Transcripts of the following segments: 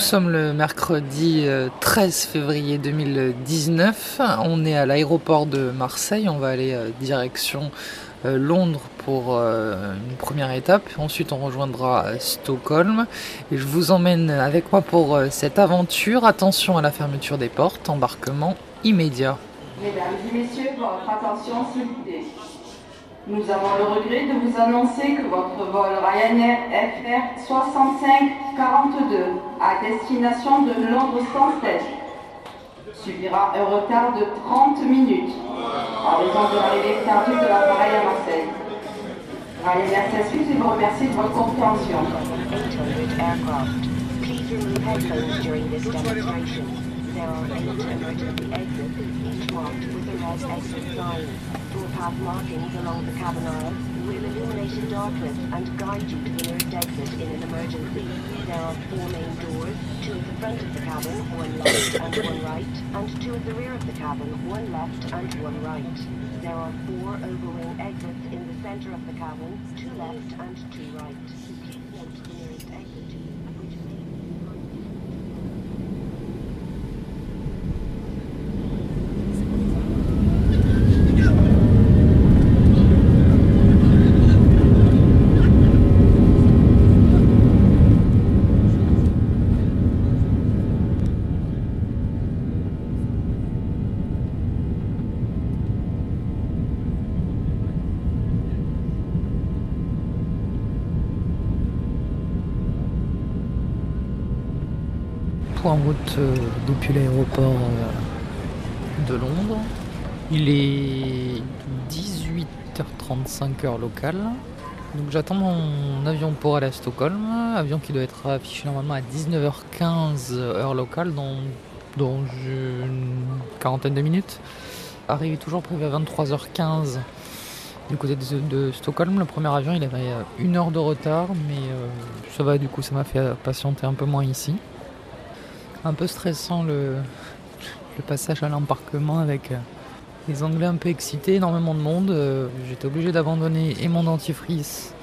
sommes le mercredi 13 février 2019. On est à l'aéroport de Marseille. On va aller direction Londres pour une première étape. Ensuite, on rejoindra Stockholm. Et je vous emmène avec moi pour cette aventure. Attention à la fermeture des portes. Embarquement immédiat. Mesdames et messieurs, votre attention s'il vous plaît. Nous avons le regret de vous annoncer que votre vol Ryanair FR 6542 à destination de Londres Stansted subira un retard de 30 minutes en raison de l'arrivée tardive de l'appareil à Marseille. Ryanair s'excuse et vous remercie de votre compréhension. Footpath markings along the cabin aisle will illuminate in darkness and guide you to the nearest exit in an emergency. There are four main doors, two at the front of the cabin, one left and one right, and two at the rear of the cabin, one left and one right. There are four overwing exits in the center of the cabin, two left and two right. Euh, depuis l'aéroport euh, de Londres. Il est 18h35 heure locale. Donc j'attends mon avion pour aller à Stockholm, avion qui doit être affiché normalement à 19h15 heure locale dans, dans une quarantaine de minutes. Arrivé toujours prévu à 23h15 du côté de, Stockholm. Le premier avion il avait euh, une heure de retard mais ça va du coup ça m'a fait patienter un peu moins ici un peu stressant le, passage à l'embarquement avec euh, les Anglais un peu excités, énormément de monde. Euh, j'étais obligé d'abandonner et mon dentifrice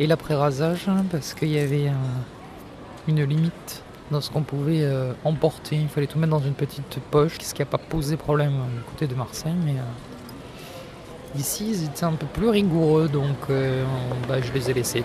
et l'après-rasage hein, parce qu'il y avait une limite dans ce qu'on pouvait euh, emporter. Il fallait tout mettre dans une petite poche, ce qui n'a pas posé problème du côté de Marseille. Mais ici, ils étaient un peu plus rigoureux, donc bah, je les ai laissés.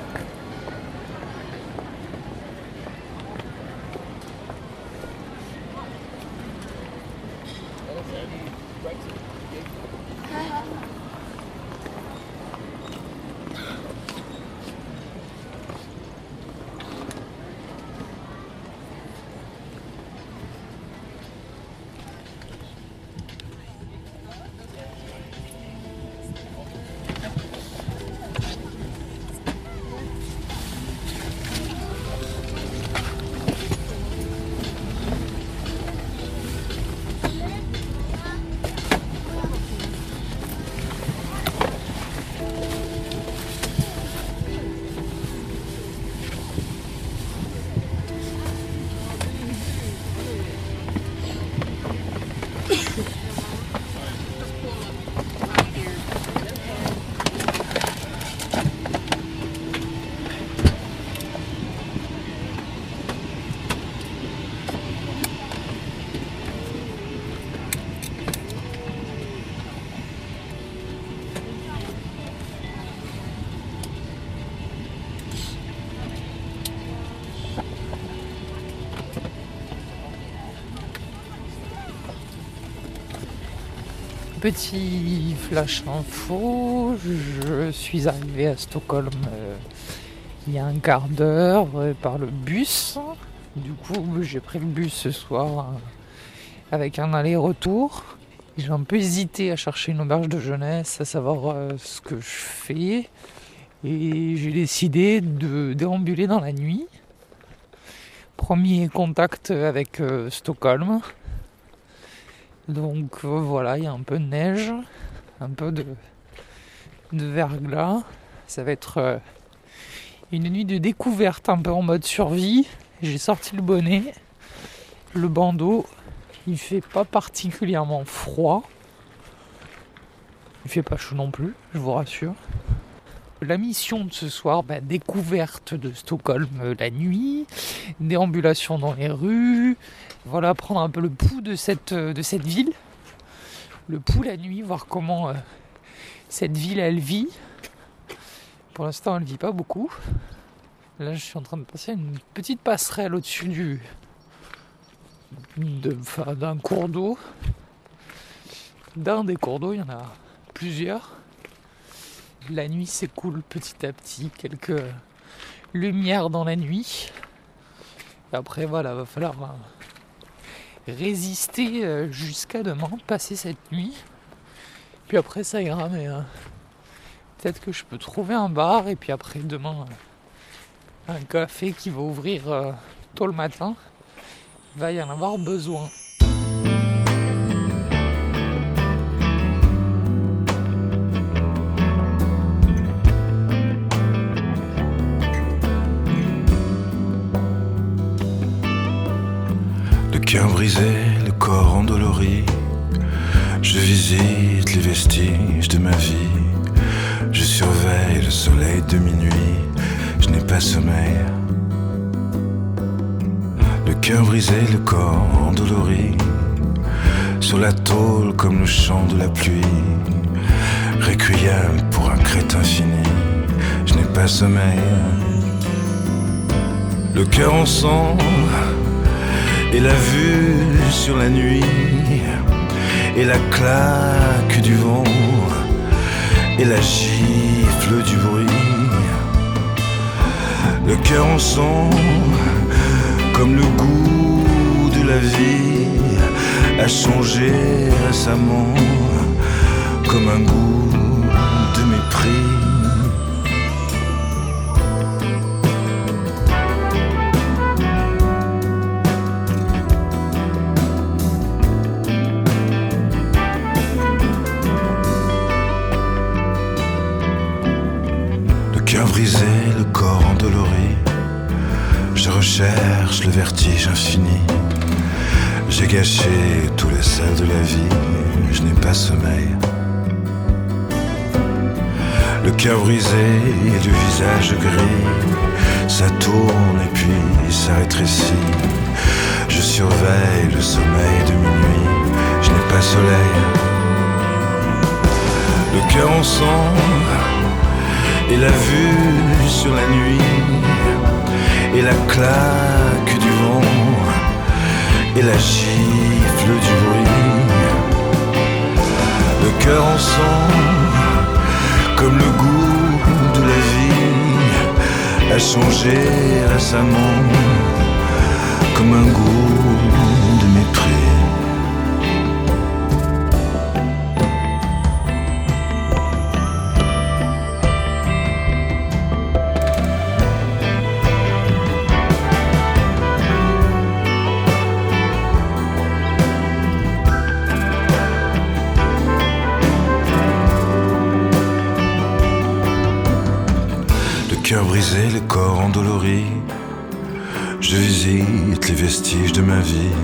Petit flash info, je suis arrivé à Stockholm euh, il y a un quart d'heure euh, par le bus. Du coup, j'ai pris le bus ce soir euh, avec un aller-retour. J'ai un peu hésité à chercher une auberge de jeunesse, à savoir ce que je fais. Et j'ai décidé de déambuler dans la nuit. Premier contact avec Stockholm. Donc euh, voilà, il y a un peu de neige, un peu de, verglas. Ça va être euh, une nuit de découverte, un peu en mode survie. J'ai sorti le bonnet, le bandeau. Il fait pas particulièrement froid. Il fait pas chaud non plus, je vous rassure. La mission de ce soir, bah, découverte de Stockholm euh, la nuit, déambulation dans les rues, voilà, prendre un peu le pouls de cette, euh, ville, le pouls la nuit, voir comment euh, cette ville elle vit. Pour l'instant, elle vit pas beaucoup. Là, je suis en train de passer une petite passerelle au-dessus d'un cours d'eau. D'un des cours d'eau, il y en a plusieurs. La nuit s'écoule petit à petit, quelques lumières dans la nuit. Après, voilà, va falloir euh, résister euh, jusqu'à demain, passer cette nuit. Puis après, ça ira, mais euh, peut-être que je peux trouver un bar et puis après, demain, un café qui va ouvrir euh, tôt le matin. Il va y en avoir besoin. Cœur brisé, le corps endolori. Je visite les vestiges de ma vie. Je surveille le soleil de minuit. Je n'ai pas sommeil. Le cœur brisé, le corps endolori. Sur la tôle comme le chant de la pluie. Requiem pour un crétin fini. Je n'ai pas sommeil. Le cœur en sang et la vue sur la nuit, et la claque du vent, et la gifle du bruit. Le cœur en sang, comme le goût de la vie, a changé récemment, comme un goût de mépris. Vertige infini. J'ai gâché tous les sels de la vie. Je n'ai pas sommeil. Le cœur brisé et le visage gris. Ça tourne et puis ça rétrécit. Je surveille le sommeil de minuit. Je n'ai pas soleil. Le cœur en sang et la vue sur la nuit, et la claque et la gifle du bruit. Le cœur en sang, comme le goût de la vie, a changé récemment, comme un goût de mépris. Je visite les vestiges de ma vie.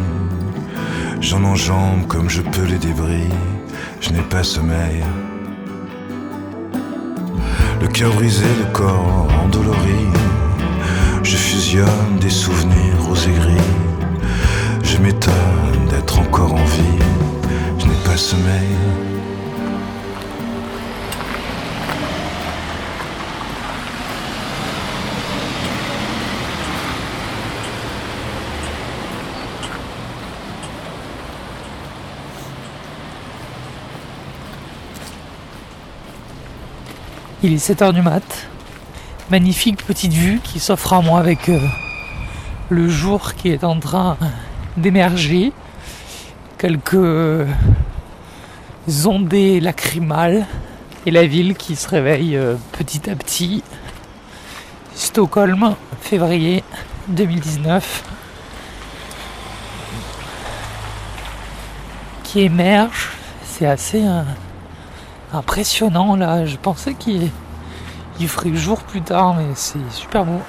J'en enjambe comme je peux les débris. Je n'ai pas sommeil. Le cœur brisé, le corps endolori. Je fusionne des souvenirs roses et gris. Je m'étonne d'être encore en vie. Je n'ai pas sommeil. Il est 7h du mat. Magnifique petite vue qui s'offre à moi avec euh, le jour qui est en train d'émerger. Quelques euh, ondées lacrymales et la ville qui se réveille euh, petit à petit. Stockholm, février 2019. Qui émerge. C'est assez euh, impressionnant là. Je pensais qu'il il ferait jour plus tard, mais c'est super beau.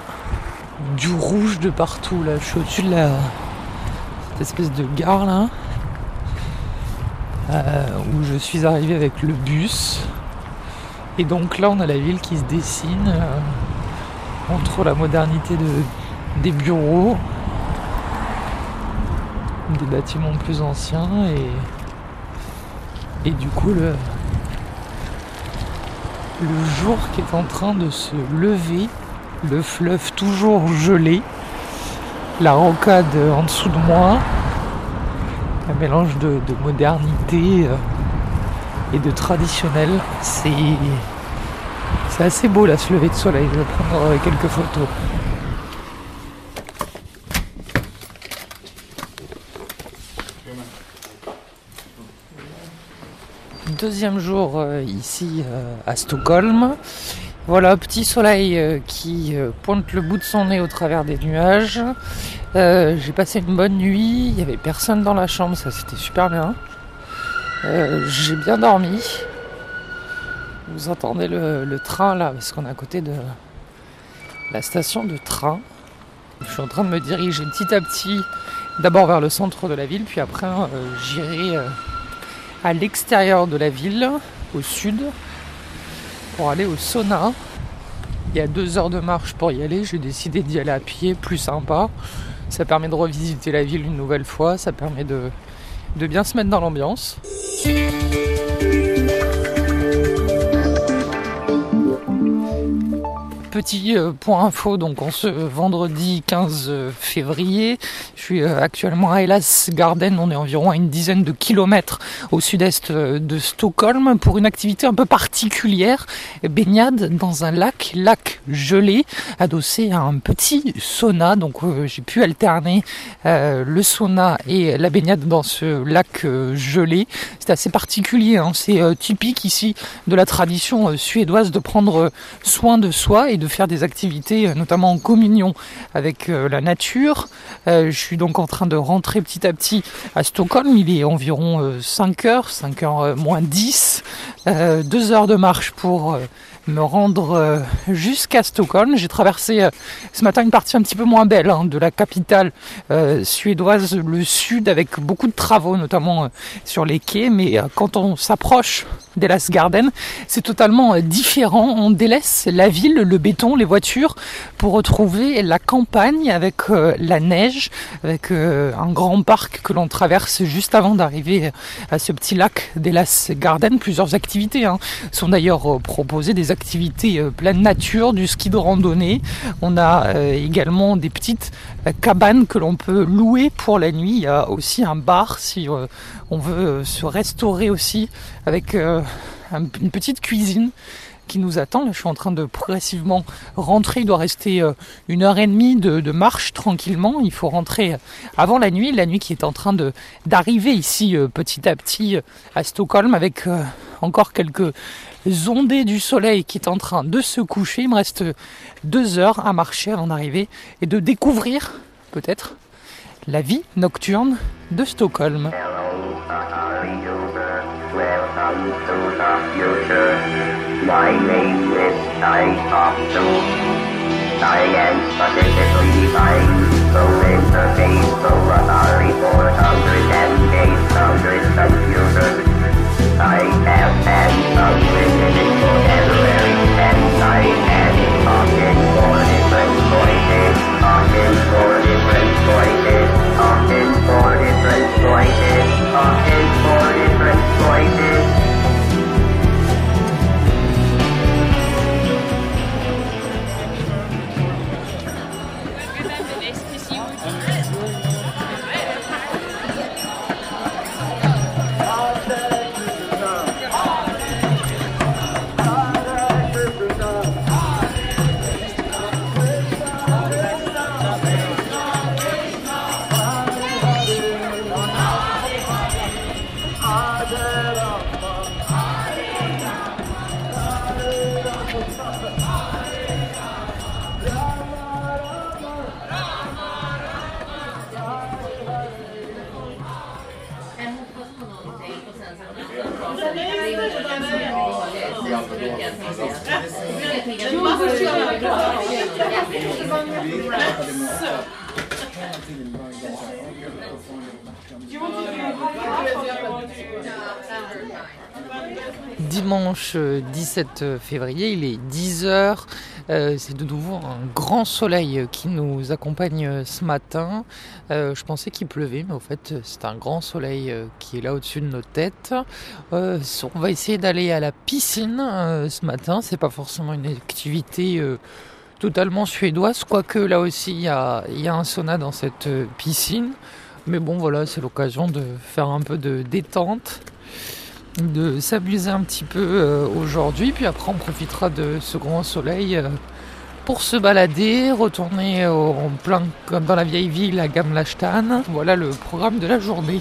Du rouge de partout là. Je suis au-dessus de la cette espèce de gare là, euh, où je suis arrivé avec le bus. Et donc là, on a la ville qui se dessine euh, entre la modernité de, des bureaux, des bâtiments plus anciens et, et du coup le, le jour qui est en train de se lever, le fleuve toujours gelé, la rocade en dessous de moi, un mélange de, de modernité euh, et de traditionnel. C'est c'est assez beau là, ce lever de soleil. Je vais prendre euh, quelques photos. Deuxième jour euh, ici euh, à Stockholm. Voilà, petit soleil euh, qui pointe le bout de son nez au travers des nuages. J'ai passé une bonne nuit, il n'y avait personne dans la chambre, ça c'était super bien. J'ai bien dormi. Vous entendez le, train là, parce qu'on est à côté de la station de train. Je suis en train de me diriger petit à petit, d'abord vers le centre de la ville, puis après j'irai à l'extérieur de la ville, au sud, pour aller au sauna. Il y a deux heures de marche pour y aller. J'ai décidé d'y aller à pied, plus sympa. Ça permet de revisiter la ville une nouvelle fois. Ça permet de, de bien se mettre dans l'ambiance. Petit euh, point info, donc on ce vendredi 15 février, je suis euh, actuellement à Hellas Garden, on est environ à une dizaine de kilomètres au sud-est euh, de Stockholm pour une activité un peu particulière, baignade dans un lac, lac gelé, adossé à un petit sauna, donc euh, j'ai pu alterner euh, le sauna et la baignade dans ce lac euh, gelé. C'est assez particulier, hein. c'est euh, typique ici de la tradition euh, suédoise de prendre euh, soin de soi et de faire des activités, euh, notamment en communion avec euh, la nature. Euh, je suis donc en train de rentrer petit à petit à Stockholm. Il est environ euh, 5 heures, 5 heures moins 10, euh, 2 heures de marche pour me rendre euh, jusqu'à Stockholm. J'ai traversé euh, ce matin une partie un petit peu moins belle hein, de la capitale euh, suédoise, le sud, avec beaucoup de travaux, notamment sur les quais. Mais quand on s'approche d'Elas Garden, c'est totalement différent. On délaisse la ville, le béton, les voitures, pour retrouver la campagne avec la neige, avec un grand parc que l'on traverse juste avant d'arriver à ce petit lac d'Elas Garden. Plusieurs activités hein, sont d'ailleurs proposées, activités euh, pleine nature, du ski de randonnée. On a euh, également des petites euh, cabanes que l'on peut louer pour la nuit. Il y a aussi un bar si on veut se restaurer aussi avec une petite cuisine qui nous attend. Là, je suis en train de progressivement rentrer. Il doit rester euh, une heure et demie de, marche tranquillement. Il faut rentrer avant la nuit, la nuit qui est en train d'arriver ici euh, petit à petit euh, à Stockholm avec euh, encore quelques ondées du soleil qui est en train de se coucher. Il me reste deux heures à marcher avant d'arriver et de découvrir peut-être la vie nocturne de Stockholm. To the future. My name is I to. I am specifically designed to interface to Atari 400 computers. I have an unlimited vocabulary and I am talking for different voices, talking for different voices, talking for different voices, talking for different voices. Dimanche 17 février, il est 10h. c'est de nouveau un grand soleil qui nous accompagne ce matin. je pensais qu'il pleuvait, mais au fait, c'est un grand soleil qui est là au-dessus de nos têtes. on va essayer d'aller à la piscine ce matin. C'est pas forcément une activité totalement suédoise, quoique là aussi il y a un sauna dans cette piscine. Mais bon, voilà, c'est l'occasion de faire un peu de détente, de s'amuser un petit peu euh, aujourd'hui. Puis après, on profitera de ce grand soleil euh, pour se balader, retourner en plein, comme dans la vieille ville, à Gamlachtan. Voilà le programme de la journée.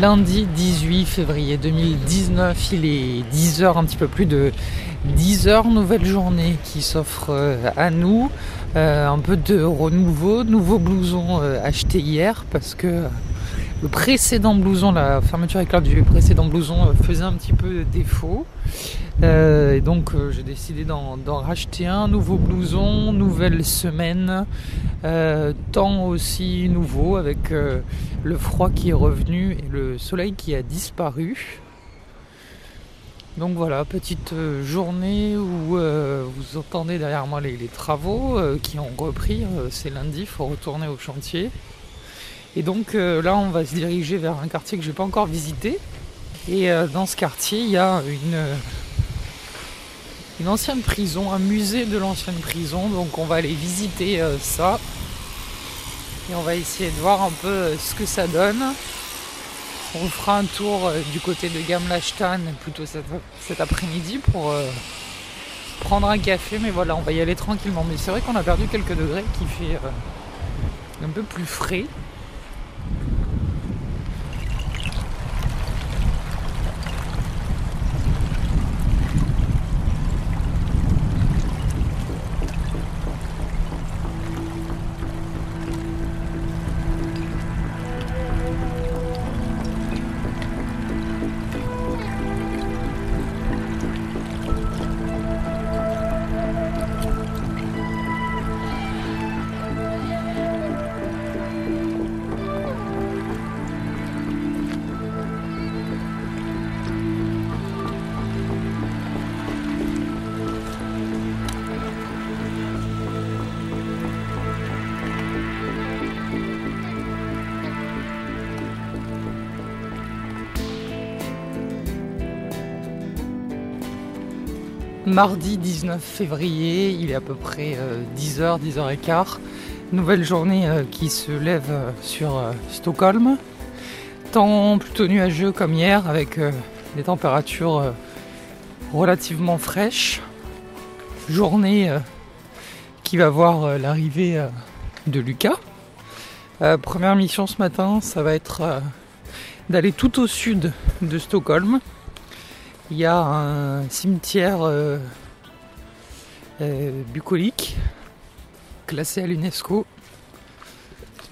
lundi 18 février 2019. Il est 10h, un petit peu plus de 10h, nouvelle journée qui s'offre euh, à nous. Euh, un peu de renouveau, nouveau blouson euh, acheté hier parce que le précédent blouson, la fermeture éclair du précédent blouson faisait un petit peu défaut. et donc j'ai décidé d'en racheter un nouveau blouson, nouvelle semaine, temps aussi nouveau avec le froid qui est revenu et le soleil qui a disparu. Donc voilà, petite euh, journée où euh, vous entendez derrière moi les, travaux euh, qui ont repris. c'est lundi, il faut retourner au chantier. Et donc là, on va se diriger vers un quartier que je n'ai pas encore visité. Et dans ce quartier, il y a une, une ancienne prison, un musée de l'ancienne prison. Donc on va aller visiter ça. Et on va essayer de voir un peu euh, ce que ça donne. On fera un tour euh, du côté de Gamlachtan plutôt cet, après-midi pour euh, prendre un café. Mais voilà, on va y aller tranquillement. Mais c'est vrai qu'on a perdu quelques degrés qui fait un peu plus frais. Mardi 19 février, il est à peu près 10h, euh, 10h15. Nouvelle journée euh, qui se lève euh, sur Stockholm. Temps plutôt nuageux comme hier avec des températures relativement fraîches. Journée qui va voir l'arrivée de Lucas. première mission ce matin, ça va être d'aller tout au sud de Stockholm il y a un cimetière euh, euh, bucolique classé à l'UNESCO.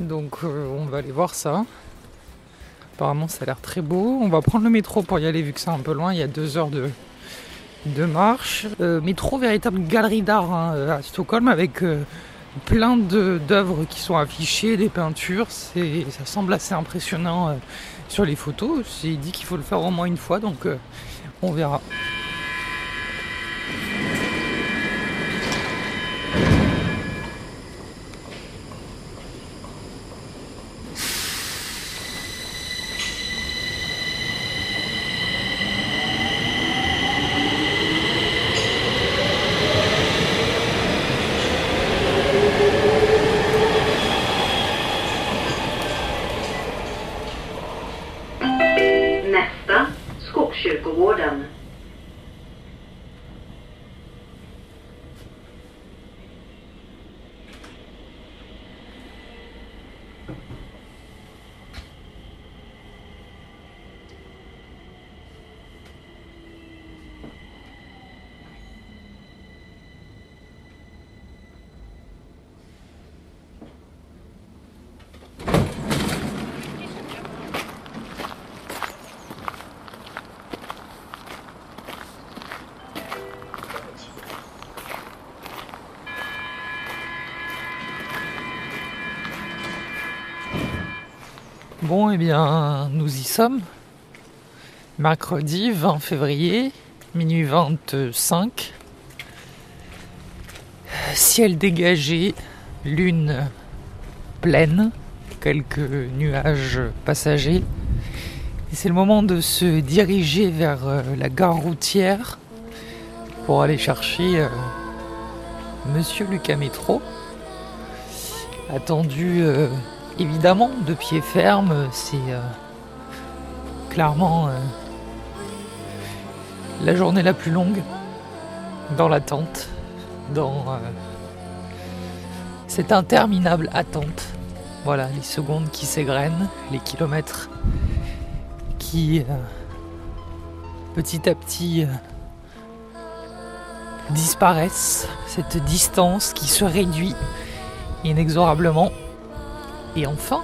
Donc euh, on va aller voir ça. Apparemment ça a l'air très beau. On va prendre le métro pour y aller vu que c'est un peu loin. Il y a deux heures de, de marche. Métro, véritable galerie d'art hein, à Stockholm avec plein d'œuvres qui sont affichées, des peintures. Ça semble assez impressionnant sur les photos. C'est dit qu'il faut le faire au moins une fois donc on verra. Bon, eh bien, nous y sommes. Mercredi 20 février, minuit 25. Ciel dégagé, lune pleine, quelques nuages passagers. C'est le moment de se diriger vers euh, la gare routière pour aller chercher euh, Monsieur Lucas Métro. Attendu euh, évidemment de pied ferme, c'est euh, clairement euh, la journée la plus longue dans l'attente, dans euh, cette interminable attente. Voilà, les secondes qui s'égrènent, les kilomètres qui petit à petit disparaissent, cette distance qui se réduit inexorablement. Et enfin,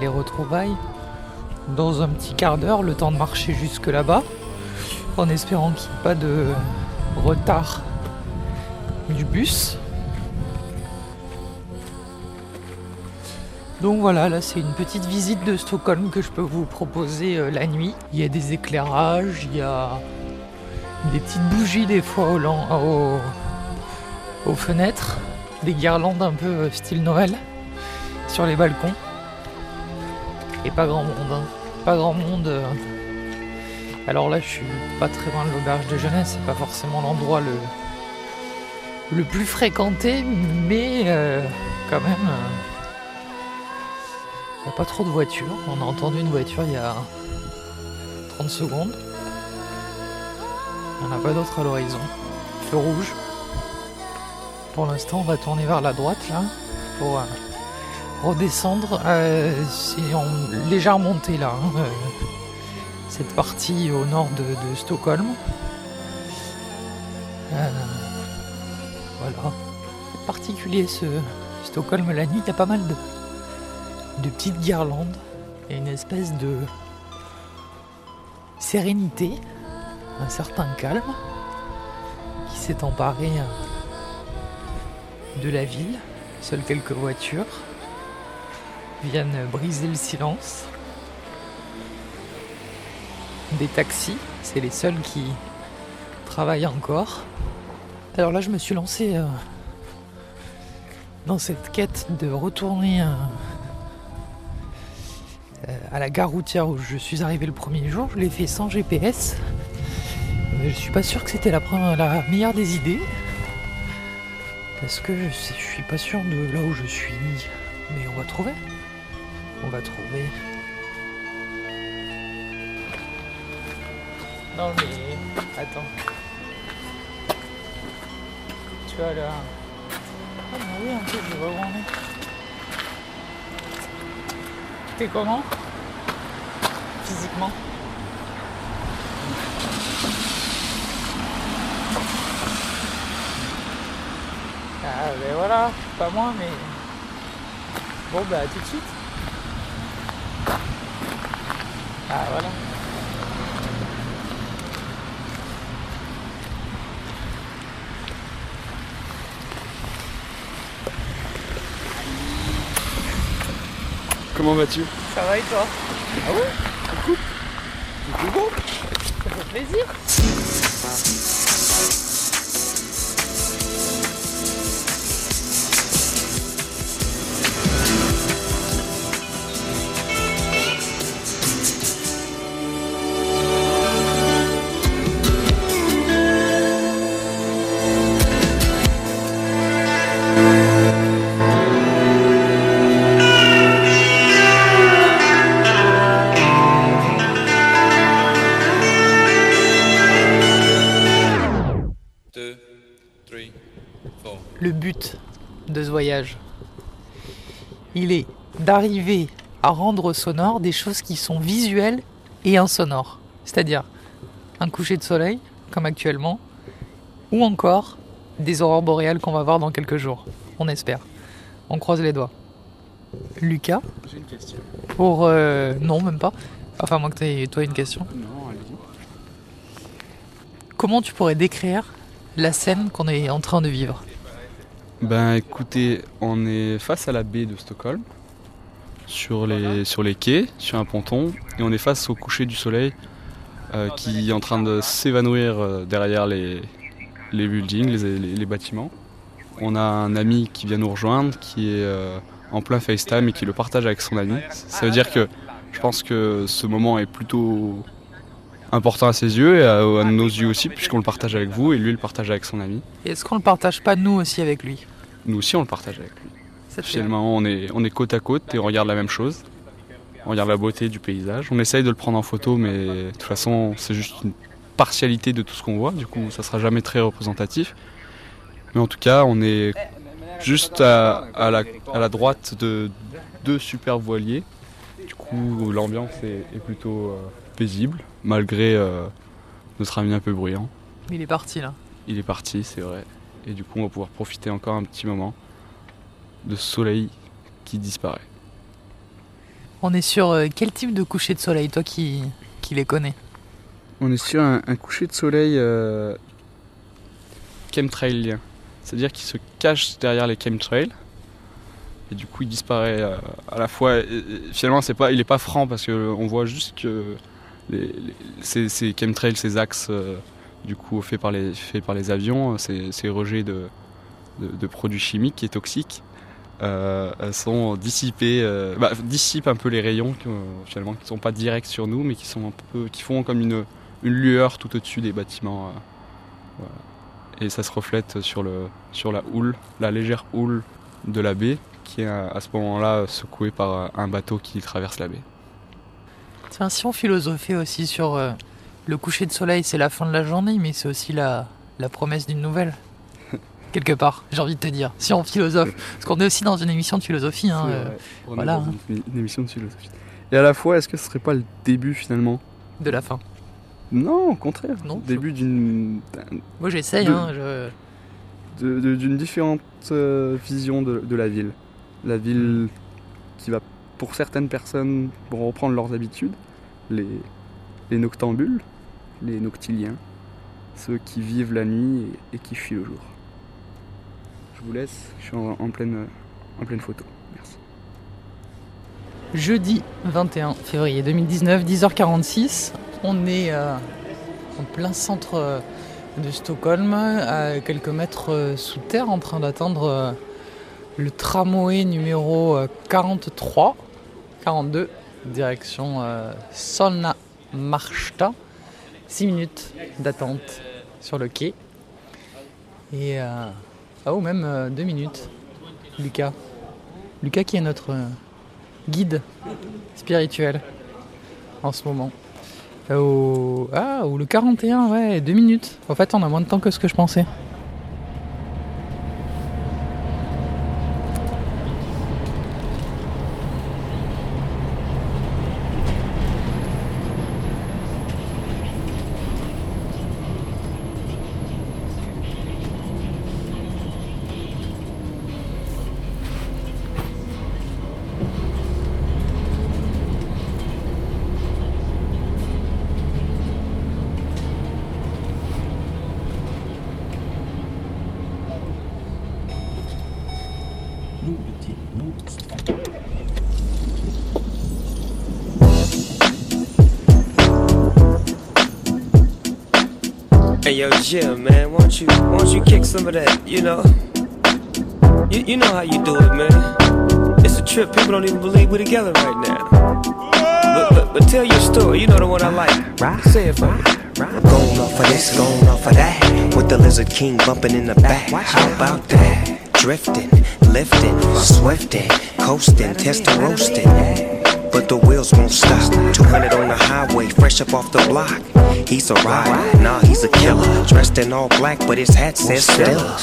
les retrouvailles dans un petit quart d'heure, le temps de marcher jusque là-bas, en espérant qu'il n'y ait pas de retard du bus. Donc voilà, là c'est une petite visite de Stockholm que je peux vous proposer euh, la nuit. Il y a des éclairages, il y a des petites bougies des fois au lan- au- aux fenêtres, des guirlandes un peu euh, style Noël sur les balcons. Et pas grand monde, hein. Pas grand monde. euh. Alors là, je suis pas très loin de l'auberge de jeunesse, c'est pas forcément l'endroit le, le plus fréquenté, mais euh, quand même. euh, il n'y a pas trop de voitures. On a entendu une voiture il y a 30 secondes. Il n'y a pas d'autre à l'horizon. Feu rouge. Pour l'instant, on va tourner vers la droite là pour euh, redescendre. Euh, c'est en légère montée là. hein, euh, cette partie au nord de, Stockholm. Euh, voilà. Particulier ce Stockholm la nuit. Il y a pas mal de, de petites guirlandes. A une espèce de sérénité, un certain calme qui s'est emparé de la ville. Seules quelques voitures viennent briser le silence. Des taxis, c'est les seuls qui travaillent encore. Alors là, je me suis lancé euh, dans cette quête de retourner euh, euh, à la gare routière où je suis arrivé le premier jour. Je l'ai fait sans GPS. Mais je suis pas sûr que c'était la, la meilleure des idées. Parce que je, je suis pas sûr de là où je suis. Mais on va trouver. On va trouver. Non mais attends. Tu vois là. Ah oh, oui, en fait, je vois où on est. T'es comment? Physiquement? Ah ben voilà, pas moi mais... Bon bah à tout de suite Ah, voilà. Comment vas-tu? Ça va et toi? Ah ouais? Ça fait plaisir. D'arriver à rendre sonore des choses qui sont visuelles et insonores. C'est-à-dire un coucher de soleil, comme actuellement, ou encore des aurores boréales qu'on va voir dans quelques jours. On espère. On croise les doigts. Lucas, J'ai une question. pour... euh, non, même pas. Enfin, moi que toi une question. Non, allez-y. Comment tu pourrais décrire la scène qu'on est en train de vivre? Ben écoutez, on est face à la baie de Stockholm, sur les, sur les quais, sur un ponton, et on est face au coucher du soleil euh, qui est en train de s'évanouir euh, derrière les, les buildings, les, les- les bâtiments. On a un ami qui vient nous rejoindre, qui est euh, en plein FaceTime et qui le partage avec son ami. Ça veut dire que je pense que ce moment est plutôt important à ses yeux et à, à nos yeux aussi, puisqu'on le partage avec vous et lui le partage avec son ami. Et Est-ce qu'on le partage pas nous aussi avec lui? Nous aussi on le partage avec lui. Finalement, on est, on est côte à côte et on regarde la même chose. On regarde la beauté du paysage. On essaye de le prendre en photo, mais de toute façon, c'est juste une partialité de tout ce qu'on voit. Du coup, ça sera jamais très représentatif. Mais en tout cas, on est juste à, à la, à la droite de deux super voiliers. Du coup, l'ambiance est, est plutôt euh, paisible, malgré euh, notre ami un peu bruyant. Il est parti là. Il est parti, c'est vrai. Et du coup, on va pouvoir profiter encore un petit moment de soleil qui disparaît. On est sur euh, quel type de coucher de soleil, toi qui, qui les connais? On est sur un, un coucher de soleil euh, chemtrailien. C'est-à-dire qu'il se cache derrière les chemtrails. Et du coup, il disparaît euh, à la fois. et- et finalement, c'est pas, il est pas franc parce qu'on voit juste que les, les- ces, ces chemtrails, ces axes, euh, du coup, faits par les, faits par les avions, ces, ces rejets de, de, de produits chimiques et toxiques, sont dissipés, euh, bah, dissipent un peu les rayons qui, euh, finalement qui sont pas directs sur nous, mais qui sont un peu, qui font comme une, une lueur tout au-dessus des bâtiments. euh. Et ça se reflète sur, le, sur la houle, la légère houle de la baie, qui est à, ce moment-là secouée par un bateau qui traverse la baie. Tiens, si on philosophait aussi sur euh, le coucher de soleil, c'est la fin de la journée, mais c'est aussi la, la promesse d'une nouvelle. Quelque part, j'ai envie de te dire, si on philosophe. Parce qu'on est aussi dans une émission de philosophie. Hein, euh, est voilà, dans une, une émission de philosophie. Et à la fois, est-ce que ce serait pas le début finalement? De la fin. Non, au contraire. Non, début d'une d'un- Moi j'essaye, hein, je... de- de- d'une différente euh, vision de, de la ville. La ville qui va, pour certaines personnes, reprendre leurs habitudes, les, les noctambules, les noctiliens, ceux qui vivent la nuit et, et qui fuient le jour. Je vous laisse, je suis en, pleine, photo. Merci. Jeudi 21 février 2019, 10h46. On est euh, en plein centre euh, de Stockholm, à quelques mètres euh, sous terre, en train d'attendre le tramway numéro euh, 43, 42, direction Solna Marsta. 6 minutes d'attente sur le quai. Et. Ah, ou même 2 minutes. Lucas. Lucas qui est notre. euh, guide spirituel en ce moment. Euh, Ah, ou le 41, ouais, deux minutes. En fait, on a moins de temps que ce que je pensais. Hey yo, Jim, man, won't you won't you kick some of that? You know, you, you know how you do it, man. It's a trip. People don't even believe we're together right now. But, but, but tell your story. You know the one I like. Right. Say it for me. Going off of this, going off of that. With the Lizard King bumping in the back. How about that? Drifting, lifting, swifting, coasting, testing, roasting. But the wheels won't stop. 200 on the highway, fresh up off the block. He's a rider, nah, he's a killer. Dressed in all black, but his hat says Stella.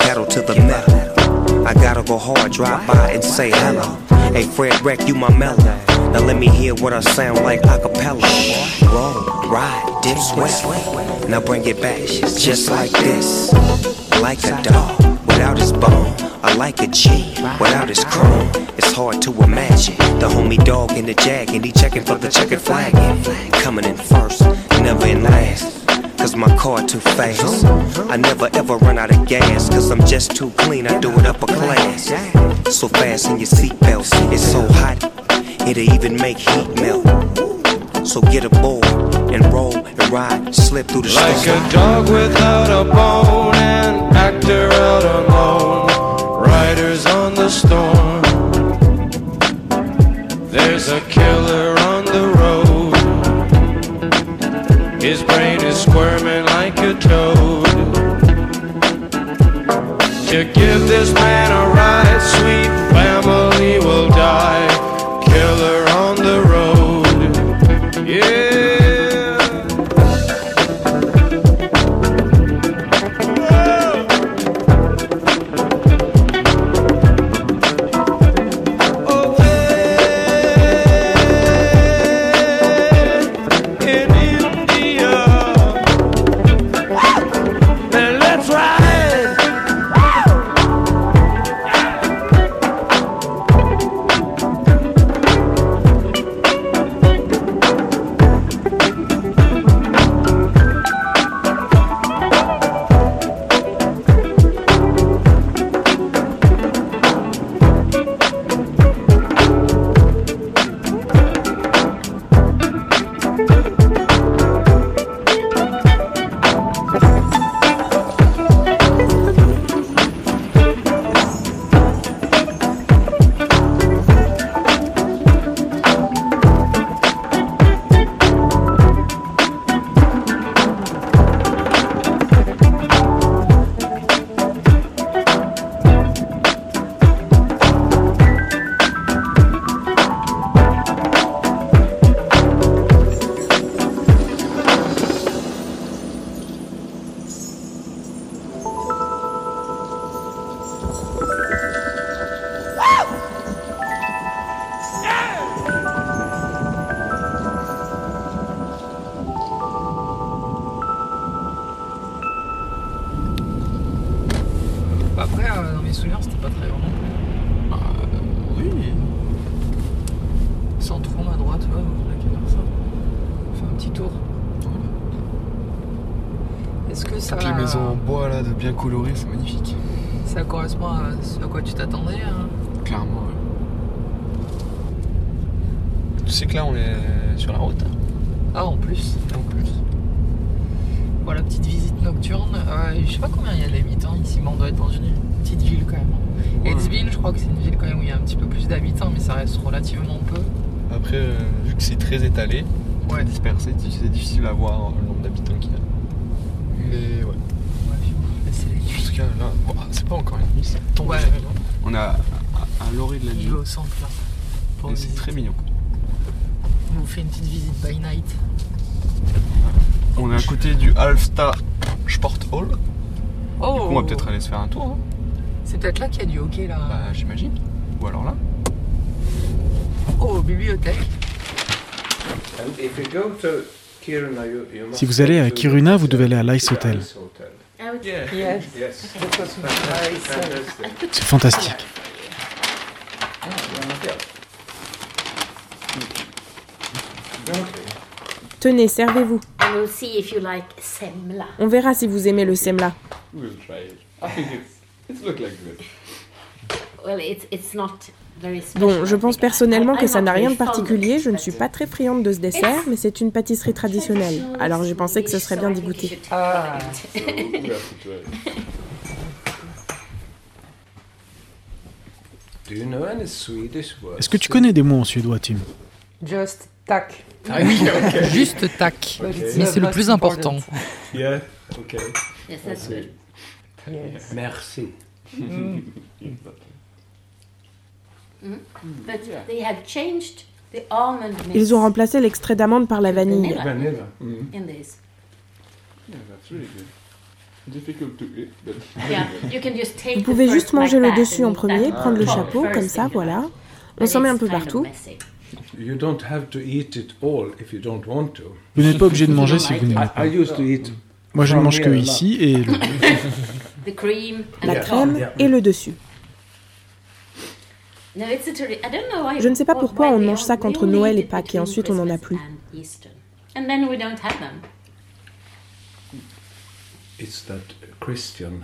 Pedal to the metal. I gotta go hard, drive by and say hello. Hey, Fred Wreck, you my mellow. Now let me hear what I sound like a cappella. Roll, ride, dip, sweat. Now bring it back, just like this. Like a dog without his bone. I like a G without his chrome. It's hard to imagine the homie dog in the jag and he checking for the checkered flag. Coming in first, never in last. Cause my car too fast. I never ever run out of gas. Cause I'm just too clean, I do it upper class. So fast in your seatbelts, it's so hot, it'll even make heat melt. So get a aboard and roll and ride, slip through the Like storm. a dog without a bone, an actor out alone, riders on the storm. There's a killer toad. To give this man a ride, sweet mais ça reste relativement peu. Après, euh, vu que c'est très étalé, Ouais. dispersé, c'est difficile à voir le nombre d'habitants qu'il y a. Mais ouais. Ouais, c'est les En nuits. tout cas, là, bon, c'est pas encore une nuit, c'est tombé. Ouais. On est à, à, à l'orée de la Il nuit. au centre là. C'est très mignon. On vous fait une petite visite by night. On est à côté du Halfstar Sport Hall. Oh On va peut-être aller se faire un tour, hein. C'est peut-être là qu'il y a du hockey là. bah, j'imagine. Ou alors là. Oh, bibliothèque. Si vous allez à Kiruna, vous devez aller à l'Ice Hotel. Yes. C'est fantastique. Tenez, servez-vous. On verra si vous aimez le semla. Bon, je pense personnellement que I'm ça n'a rien de particulier, je ne suis pas très friande de ce dessert, mais c'est une pâtisserie traditionnelle. Alors j'ai pensé que ce serait bien d'y goûter. Ah. Est-ce que tu connais des mots en suédois, Tim Just tac. Ah oui. Juste tac. Mais c'est le plus important. Yeah, okay. Yes, that's good. Merci. Mm. Ils ont remplacé l'extrait d'amande par la vanille. Vanilla. in this. Yeah, that's really good. Difficult to eat, but Yeah, you can just take Vous pouvez juste manger le dessus en premier, prendre le chapeau, comme ça, voilà. On s'en met un peu partout. messy. You don't have to eat it all if you don't want to. Vous n'êtes pas obligé de manger si vous n'aimez I, pas. I used to eat Moi, je ne mange que ici et le... The cream and La crème et le dessus. No, it's a tradi- I don't know why- Je ne sais pas pourquoi on mange ça qu'entre Noël et Pâques et ensuite on n'en a plus. and Easter. And then we don't have them. It's that Christian.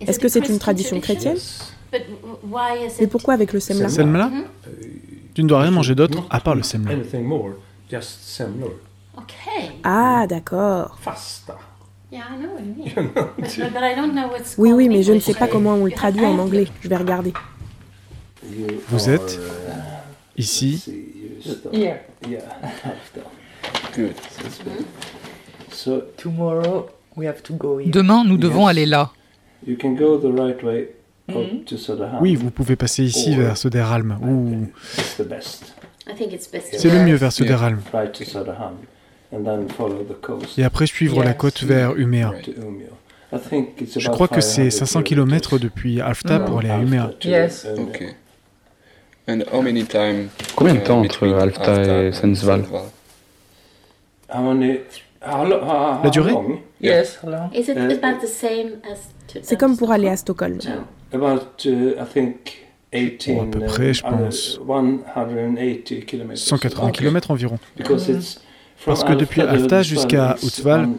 Is Est-ce que c'est une tradition chrétienne? But w- why is Et it pourquoi avec le semla? Semla? Mhm. Tu ne dois rien manger d'autre à part le semla. Ah, d'accord. Oui, oui, in mais je ne sais pas comment on le traduit en anglais. Je vais regarder. Vous êtes uh, ici. see, you start- Here. Yeah, Fasta. good. So Tomorrow we have to go here. Demain, nous devons aller là. you can go the right way Mhm. up to Söderhamn. Oui, vous pouvez passer ici vers Söderalm. Ou It's the best. I think it's best to c'est le mieux vers coast Et après suivre la côte vers it's Je crois que c'est 500 500 km depuis Alfta pour aller à Umeå. to Yes. Umeå. Okay. And how many time? Combien de uh, temps entre Alfta et how, La durée? how long? Yes, hello. Is it Uh, about the same as to C'est comme pour aller à Stockholm. About, uh, I think, 18. À peu près, je pense. 180 km. 180 km environ. Because it's from Parce que depuis Hudiksvall, jusqu'à 110,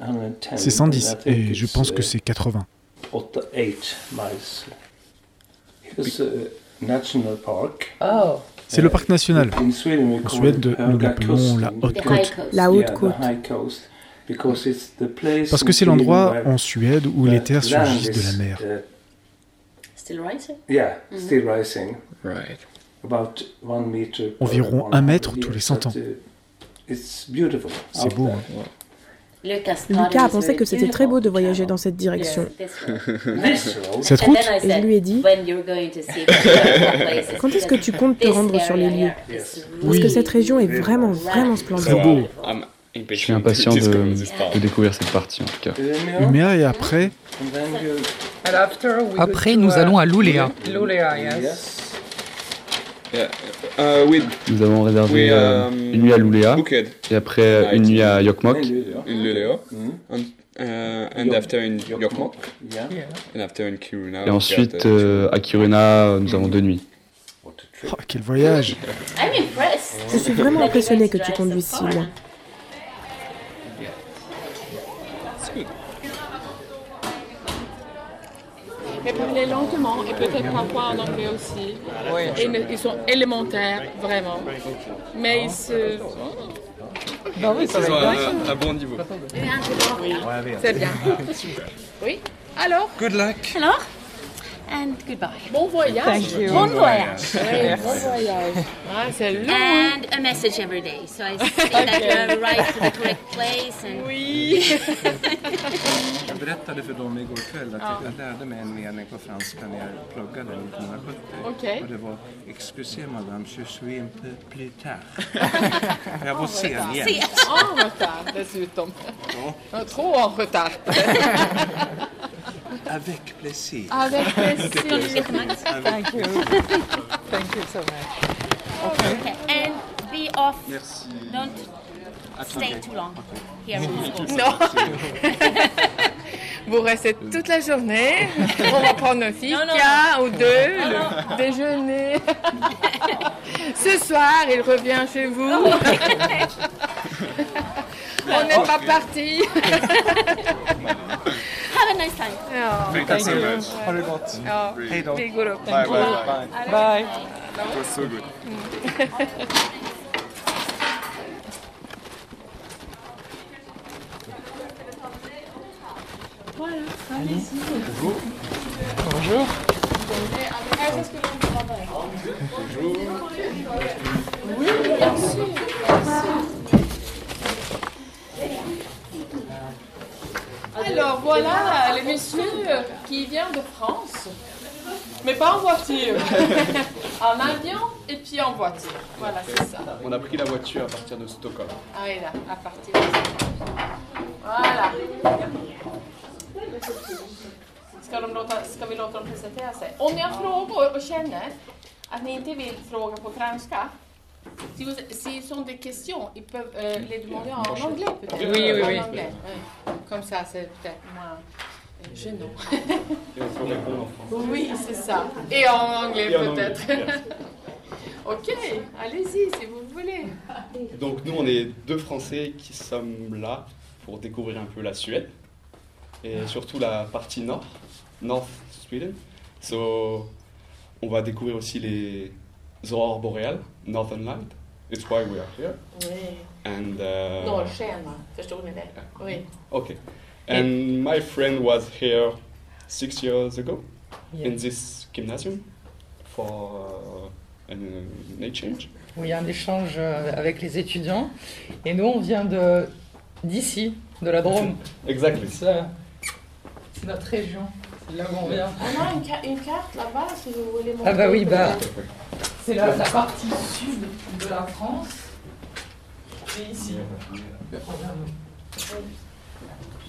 c'est 110. and I think Et je it's, pense que uh, c'est 80. 8 8 miles. It's a national park. Oh. C'est le parc national. In Sweden, we En Suède, nous l'appelons la haute côte. La haute côte. Parce que c'est l'endroit en Suède où les terres surgissent de la mer. uh, Still rising? yeah, still rising. Right. About one meter per Environ 100 un mètre tous les 100 ans. uh, It's beautiful. C'est beau. hein. Lucas, a pensé que c'était très beau de voyager dans cette direction. Cette route Et je lui ai dit Quand est-ce que tu comptes te rendre sur les lieux Parce que cette région est vraiment, vraiment splendide. Très beau. Je suis impatient de, de découvrir cette partie en tout cas. Umeå et après, Après, nous allons à Luleå. Yeah. Uh, we Nous avons réservé We, euh, um, une nuit à Luleå booked et après euh, une nuit à Jokkmokk. in Luleå, and, uh, and after in Jokkmokk, Yeah. and after in Kiruna. Et we ensuite uh, euh, à Kiruna, nous avons deux nuits. oh, quel voyage I'm impressed. Je suis vraiment impressionnée que tu conduises si loin. Mais parler lentement et peut-être parfois en anglais aussi. Oui. Et ne- ils sont élémentaires, vraiment. Mais ils se... Non, oui, ça va un, un bon niveau. C'est bien. Oui. Alors Good luck. Alors And goodbye. Bon voyage. Thank you. Bon voyage. Oui, bon voyage. Ah, c'est long. And a message every day. So I see that you have arrived to the correct place. And Oui. Jag berättade för dem igår kväll att jag lärde mig en mening på franska när jag pluggade 1970. Okej. Och det var Excusez madame, je suis un peu plus tard. jag var sen igen. En retard dessutom. Ja, Trop en retard. Avec plaisir. Avec plaisir. Thank you. Thank you so much. Okay. And be off. Merci. Don't stay too long here. Non. Vous restez toute la journée. On va prendre un fika ou deux, le déjeuner. Ce soir, il revient chez vous. On n'est pas parti. Have a nice time. Hej då. Vi går upp. Bye, bye, bye. Bye. It was so good. Voilà, allez-y. Bonjour. Oui, bien sûr, bien sûr. Alors voilà le monsieur qui vient de France, mais pas en voiture, en avion et puis en voiture. Voilà, c'est ça. On a pris la voiture à partir de Stockholm. Ah oui, là, à partir de Voilà. Ska, de låta, ska vi låta dem presentera sig? Om ni har frågor och känner att ni inte vill fråga på franska, si s'ils sont des questions, ils peuvent euh, les demander en anglais peut-être. Oui, oui, En oui. anglais, oui. Comme ça, c'est peut-être moins euh, gênant. Et on peut répondre en français. oui, c'est ça. Et en anglais peut-être. ok, allez-y si vous voulez. Donc nous, on est deux Français qui sommes là pour découvrir un peu la Suède et surtout la partie nord, North Sweden. So, on va découvrir aussi les aurores boréales, Northern Light. It's why we are here. Oui. And uh, Norrsken, förstod ni det? Oui. okay. And my friend was here six years ago Yeah. in this gymnasium for uh, an, an exchange. Y a un échange euh, avec les étudiants. Et nous, on vient de d'ici, de la Drôme. Exactly. C'est c'est notre région. C'est là où on vient. On a une, ca- une carte là-bas si vous voulez montrer. Ah bah oui, bah. C'est la, la partie sud de la France. Et ici. Je sais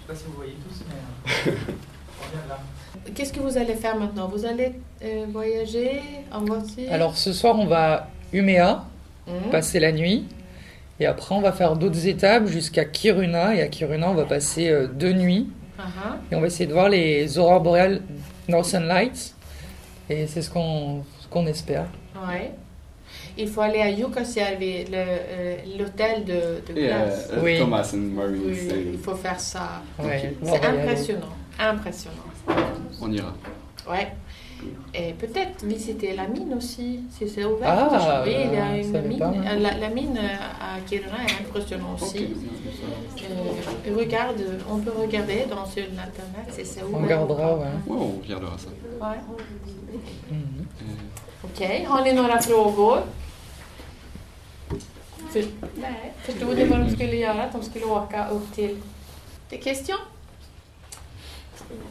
pas si vous voyez tous, mais... là. Qu'est-ce que vous allez faire maintenant? Vous allez euh, voyager en voiture? Alors ce soir, on va à Umeå, Mhm. passer la nuit. Et après, on va faire d'autres étapes jusqu'à Kiruna. Et à Kiruna, on va passer euh, deux nuits. Uh-huh. Et on va essayer de voir les aurores boréales Northern Lights. Et c'est ce qu'on ce qu'on espère. Ouais. Il faut aller à Jukkasjärvi, le, euh, l'hôtel de, de Yeah, glace. uh, Oui. Thomas and Marie Oui, il faut faire ça. Ouais, C'est impressionnant, impressionnant. on ira. Ouais. Et peut-être visiter la mine aussi, si c'est ouvert. Ah, oui, il y a euh, une mine. pas, hein. euh, La, la mine à Kiruna est impressionnante aussi. Euh, regarde, on peut regarder dans sur internet si c'est ouvert. On regardera, ouais. Ouais, on regardera ça. Ouais. Okej, har ni några frågor? För, förstod ni vad de skulle göra? Att de skulle åka upp till... Des questions?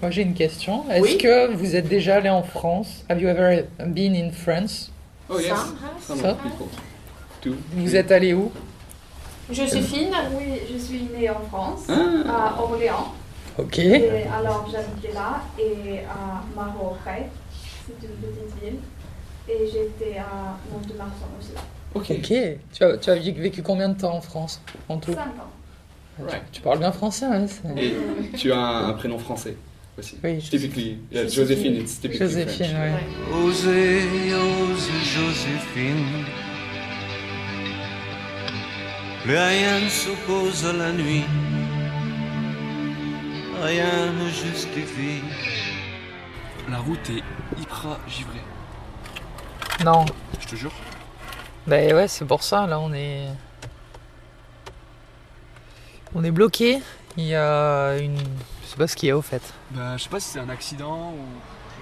Moi, j'ai une question. Est-ce Oui. que vous êtes déjà allé en France? Have you ever been in France? Oh yes, Some some Ça. Vous êtes allé où? Joséphine Oui, je suis née en France, Ah. à Orléans. Ok. Et alors j'habitais là et à Maroc, c'est une petite ville. Et j'étais à Mont-de-Marsan aussi. Ok. Tu as, tu as vécu combien de temps en France en tout? 5 ans. Right. Tu parles bien français, hein c'est- Et tu as un, un prénom français aussi. Oui. Typically, yeah, Joséphine. Joséphine, it's typically Joséphine, French. ouais. Osez, osez, Joséphine. Plus rien ne s'oppose à la nuit. Rien ne justifie. La route est hyper givrée. Non. Je te jure. Ben ouais, c'est pour ça, là, on est... On est bloqué. Il y a une... Je sais pas ce qu'il y a au fait. Bah, je sais pas si c'est un accident ou.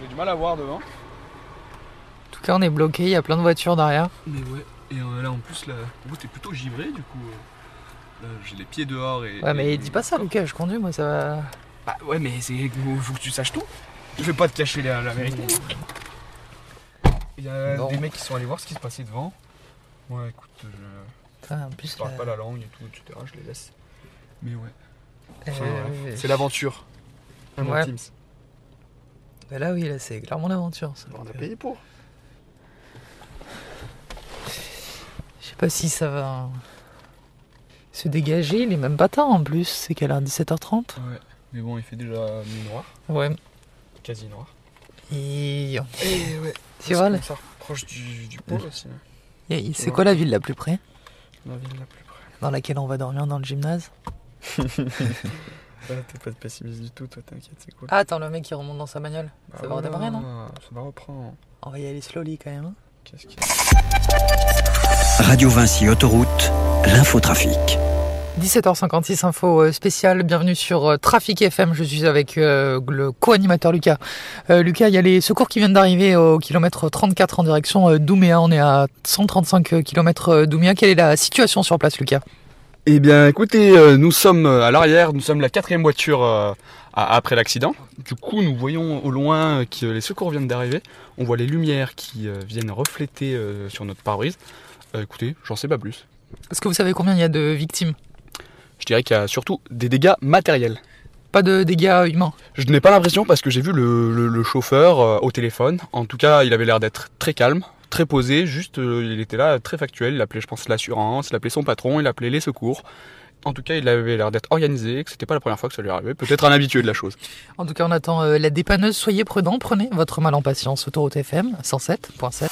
J'ai du mal à voir devant. En tout cas, on est bloqué, il y a plein de voitures derrière. Mais ouais. Et euh, là en plus, la route est plutôt givrée du coup. euh, j'ai les pieds dehors et. Ouais, mais et- dis pas ça, Lucas, je conduis, moi, ça va... Bah ouais, mais c'est faut que tu saches tout. Je vais pas te cacher la, la vérité. Il y a des mecs qui sont allés voir ce qui se passait devant. Ouais, écoute, je, en plus, je parle là- pas la langue et tout, etc. Je les laisse. Mais ouais. Euh, Enfin, oui. C'est l'aventure. Ouais. Teams. Ben là, oui, là, c'est clairement l'aventure. ça. On a payé pour. Je sais pas si ça va se dégager, il est même pas tard en plus, c'est quelle heure 17h30 Ouais. Mais bon, il fait déjà nuit noire. Ouais. Quasi noir. Et... Et ouais. Tu vois, là Ça proche du, du pôle aussi. hein. C'est quoi la ville la plus près? La ville la plus près. Dans laquelle on va dormir dans le gymnase? Ouais, T'es pas de pessimiste du tout, toi, t'inquiète, c'est cool. Ah, attends, le mec qui remonte dans sa bagnole. Bah ça va voilà, redémarrer, non? Ça va reprendre. On va y aller slowly quand même. hein. Radio Vinci Autoroute, l'infotrafic. 17h56 info euh, spéciale, bienvenue sur euh, Trafic FM, je suis avec euh, le co-animateur Lucas. Euh, Lucas, il y a les secours qui viennent d'arriver au kilomètre 34 en direction d'Ouméa, on est à 135 km d'Ouméa. Quelle est la situation sur place Lucas? Eh bien, écoutez, euh, nous sommes à l'arrière, nous sommes la quatrième voiture euh, à- après l'accident. Du coup, nous voyons au loin que les secours viennent d'arriver. On voit les lumières qui euh, viennent refléter sur notre pare-brise. Écoutez, j'en sais pas plus. Est-ce que vous savez combien il y a de victimes? Je dirais qu'il y a surtout des dégâts matériels. Pas de dégâts humains Je n'ai pas l'impression parce que j'ai vu le, le- le chauffeur euh, au téléphone. En tout cas, il avait l'air d'être très calme, très posé. Juste, euh, il était là, très factuel. Il appelait, je pense, l'assurance, il appelait son patron, il appelait les secours. En tout cas, il avait l'air d'être organisé, que c'était pas la première fois que ça lui arrivait. Peut-être un habitué de la chose. En tout cas, on attend euh, la dépanneuse. Soyez prudents, prenez votre mal en patience. Autoroute FM 107.7.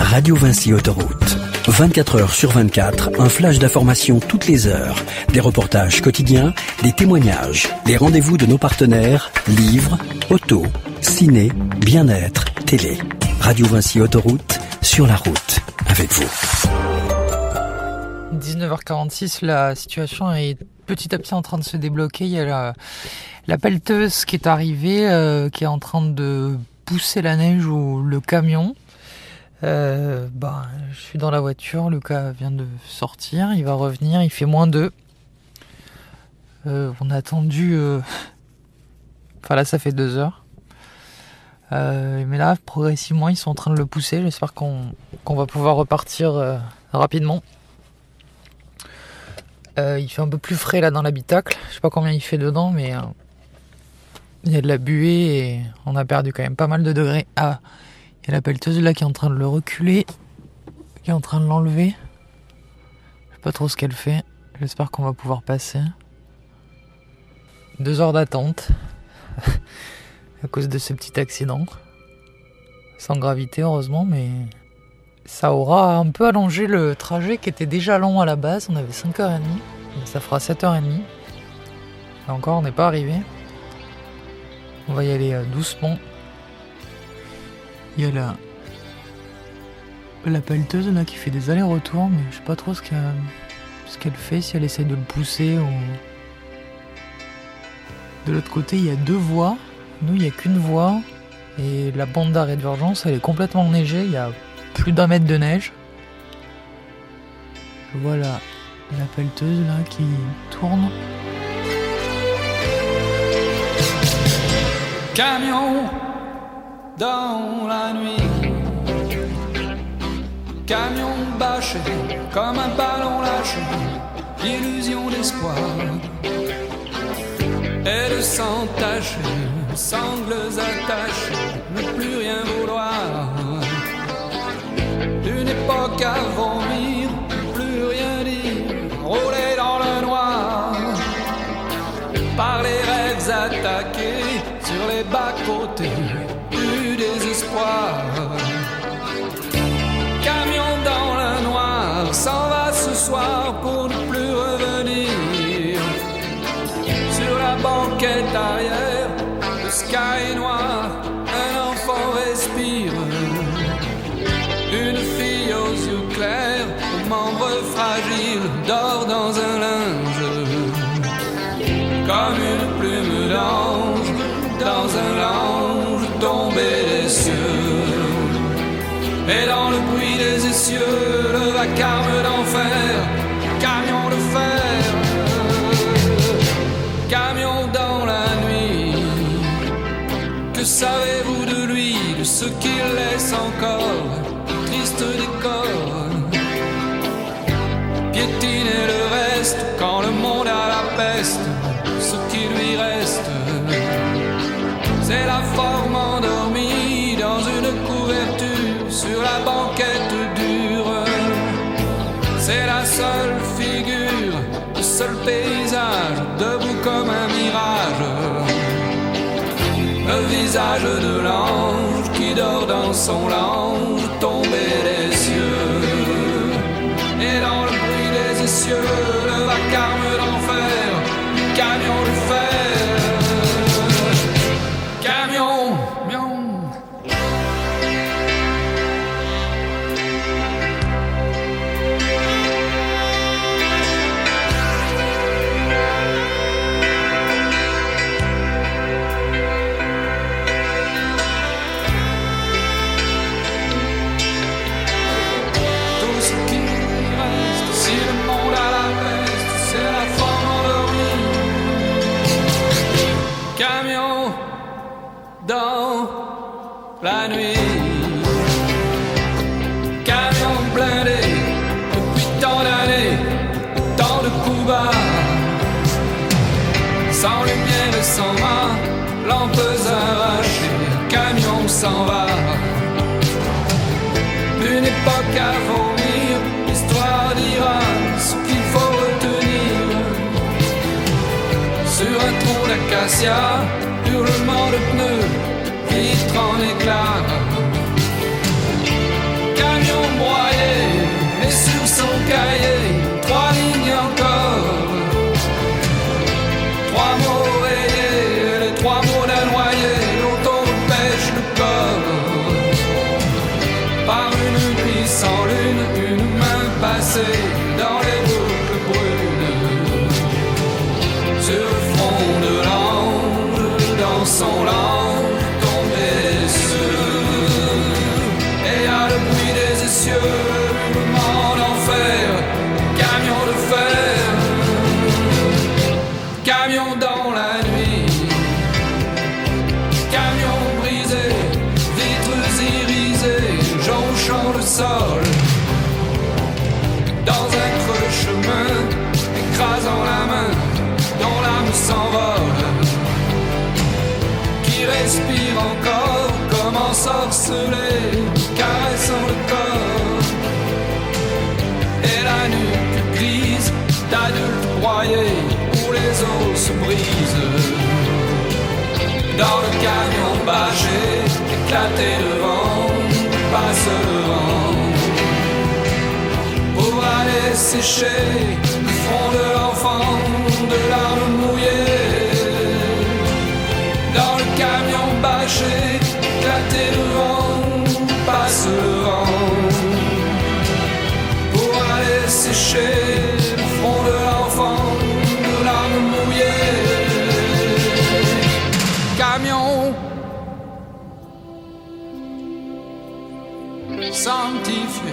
Radio Vinci Autoroute. 24 heures sur 24, un flash d'informations toutes les heures. Des reportages quotidiens, des témoignages, des rendez-vous de nos partenaires, livres, auto, ciné, bien-être, télé. Radio Vinci Autoroute, sur la route, avec vous. 19h46, la situation est petit à petit en train de se débloquer. Il y a la, pelleteuse qui est arrivée, euh, qui est en train de pousser la neige ou le camion. Bah, je suis dans la voiture, Lucas vient de sortir, il va revenir, il fait moins 2. Euh, on a attendu... Enfin là, ça fait deux heures. Mais là, progressivement, ils sont en train de le pousser. J'espère qu'on va pouvoir repartir rapidement. Euh, il fait un peu plus frais là dans l'habitacle. Je sais pas combien il fait dedans, mais euh, il y a de la buée et on a perdu quand même pas mal de degrés. Ah, il y a la pelleteuse là qui est en train de le reculer, qui est en train de l'enlever. Je sais pas trop ce qu'elle fait. J'espère qu'on va pouvoir passer. Deux heures d'attente à cause de ce petit accident. Sans gravité heureusement, mais ça aura un peu allongé le trajet qui était déjà long à la base. On avait 5h30, donc ça fera 7h30. Et encore, on n'est pas arrivé. On va y aller euh, doucement. Il y a la, la pelleteuse là qui fait des allers-retours, mais je sais pas trop ce qu'elle fait, si elle essaie de le pousser ou. De l'autre côté, il y a deux voies. Nous, il n'y a qu'une voie. Et la bande d'arrêt d'urgence, elle est complètement enneigée. Y a plus d'un mètre de neige. Je vois la, la pelleteuse là qui tourne. Camion dans la nuit. Camion bâché comme un ballon lâché. Illusion d'espoir. Et de s'entacher, sangles attachées, ne plus rien vouloir. Une époque à vomir, plus rien dire, rouler dans le noir par les rêves attaqués sur les bas-côtés du désespoir. Camion dans le noir s'en va ce soir pour ne plus revenir. Sur la banquette arrière, le sky comme une plume d'ange dans un lange tombé des cieux. Et dans le bruit des essieux, le vacarme d'enfer, camion de fer, camion dans la nuit. Que savez-vous de lui, de ce qu'il laisse encore, triste décor? Piétiner le reste quand le monde a la peste, forme endormie dans une couverture sur la banquette dure. C'est la seule figure, le seul paysage, debout comme un mirage. Le visage de l'ange qui dort dans son lange sanctifié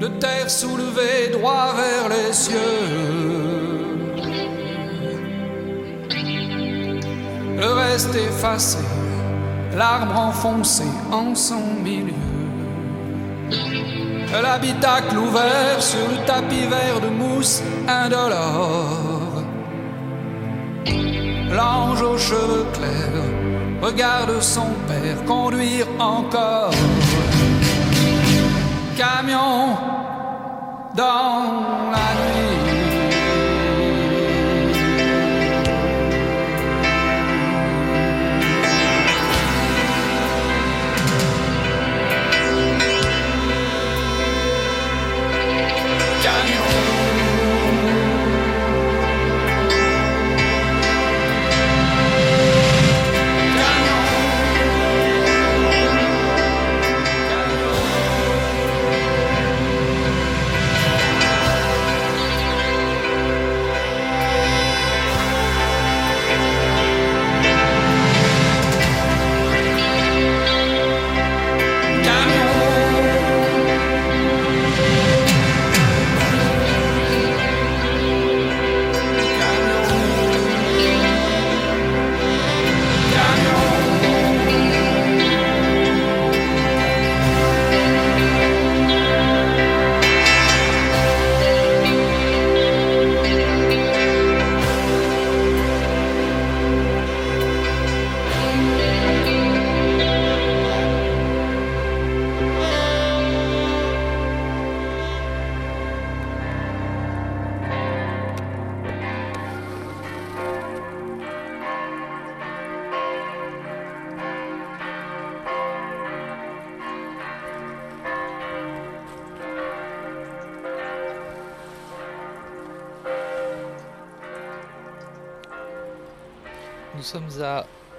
de terre soulevée droit vers les cieux. Le reste effacé, l'arbre enfoncé en son milieu. L'habitacle ouvert sur le tapis vert de mousse indolore. L'ange aux cheveux clairs regarde son père conduire encore. Camion dans la nuit.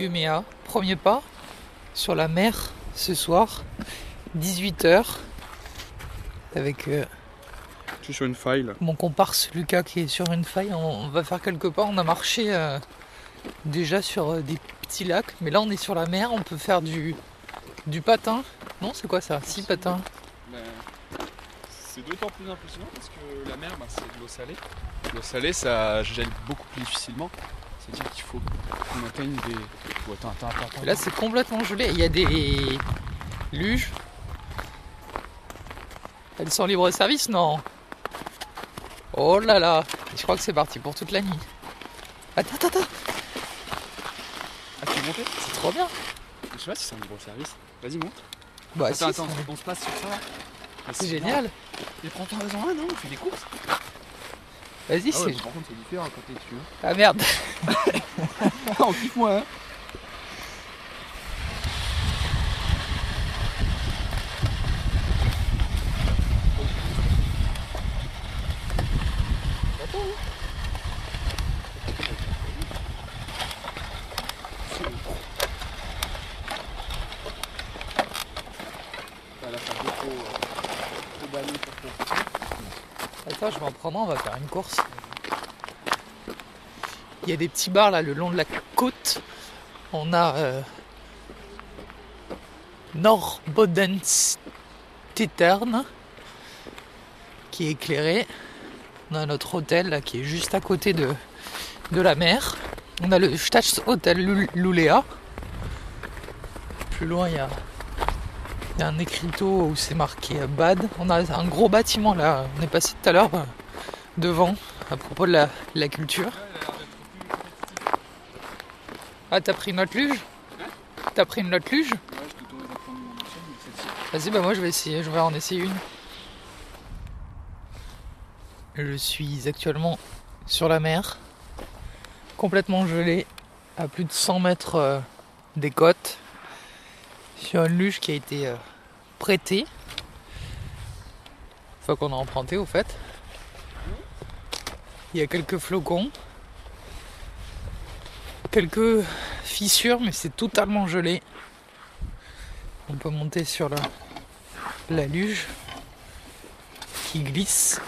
À Umea, premier pas sur la mer ce soir, 18h, avec euh, Je suis sur une faille là. mon comparse Lucas qui est sur une faille. On, on va faire quelques pas. On a marché euh, déjà sur euh, des petits lacs, mais là on est sur la mer. On peut faire du, du patin. Non, c'est quoi ça? Si patin. Ben, c'est d'autant plus impressionnant parce que la mer, ben, c'est de l'eau salée. L'eau salée, ça gèle beaucoup plus difficilement. C'est-à-dire qu'il faut qu'on atteigne des. Oh, attends, attends, attends. Là, c'est complètement gelé. Il y a des luges. Elles sont libre service, non? Oh là là Je crois que c'est parti pour toute la nuit. Attends, attends, attends Ah, tu veux monter? C'est trop bien Je sais pas si c'est un libre service. Vas-y, monte. Bah attends, si, attends, c'est- on se passe sur ça. C'est génial Mais prends ton raison, non, on fait des courses. Vas-y, Ah ouais, c'est... par contre, c'est différent quand t'es dessus. hein. Ah merde on kiffe moi, hein. On va faire une course? Il y a des petits bars là le long de la côte. On a euh, Norbodenstettern qui est éclairé. On a notre hôtel là, qui est juste à côté de, la mer. On a le Stadshotel Lul- Lulea. Plus loin, il y a, il y a un écriteau où c'est marqué euh, BAD. On a un gros bâtiment là. On est passé tout à l'heure euh, devant à propos de la, culture. Ah, t'as pris notre luge? T'as pris notre luge? Vas-y, bah moi je vais essayer, je vais en essayer une. Je suis actuellement sur la mer, complètement gelé, à plus de 100 mètres euh, des côtes, sur une luge qui a été euh, prêtée. Une fois qu'on a emprunté au fait. Il y a quelques flocons, quelques fissures, mais c'est totalement gelé. On peut monter sur la, luge qui glisse.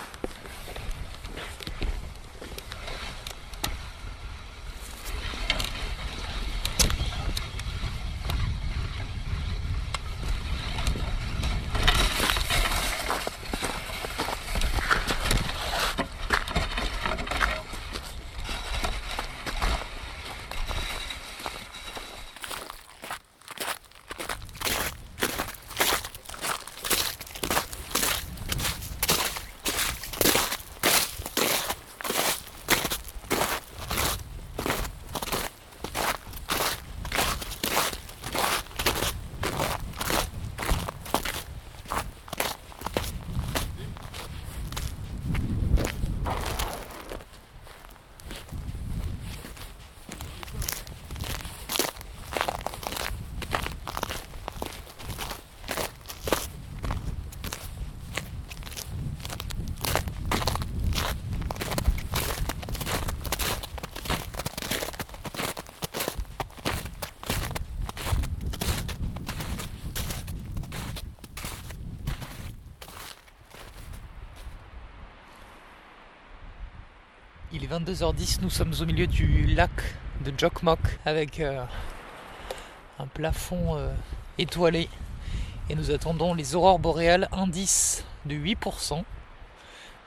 Est 22h10, nous sommes au milieu du lac de Jokmok avec euh, un plafond euh, étoilé et nous attendons les aurores boréales indice de 8%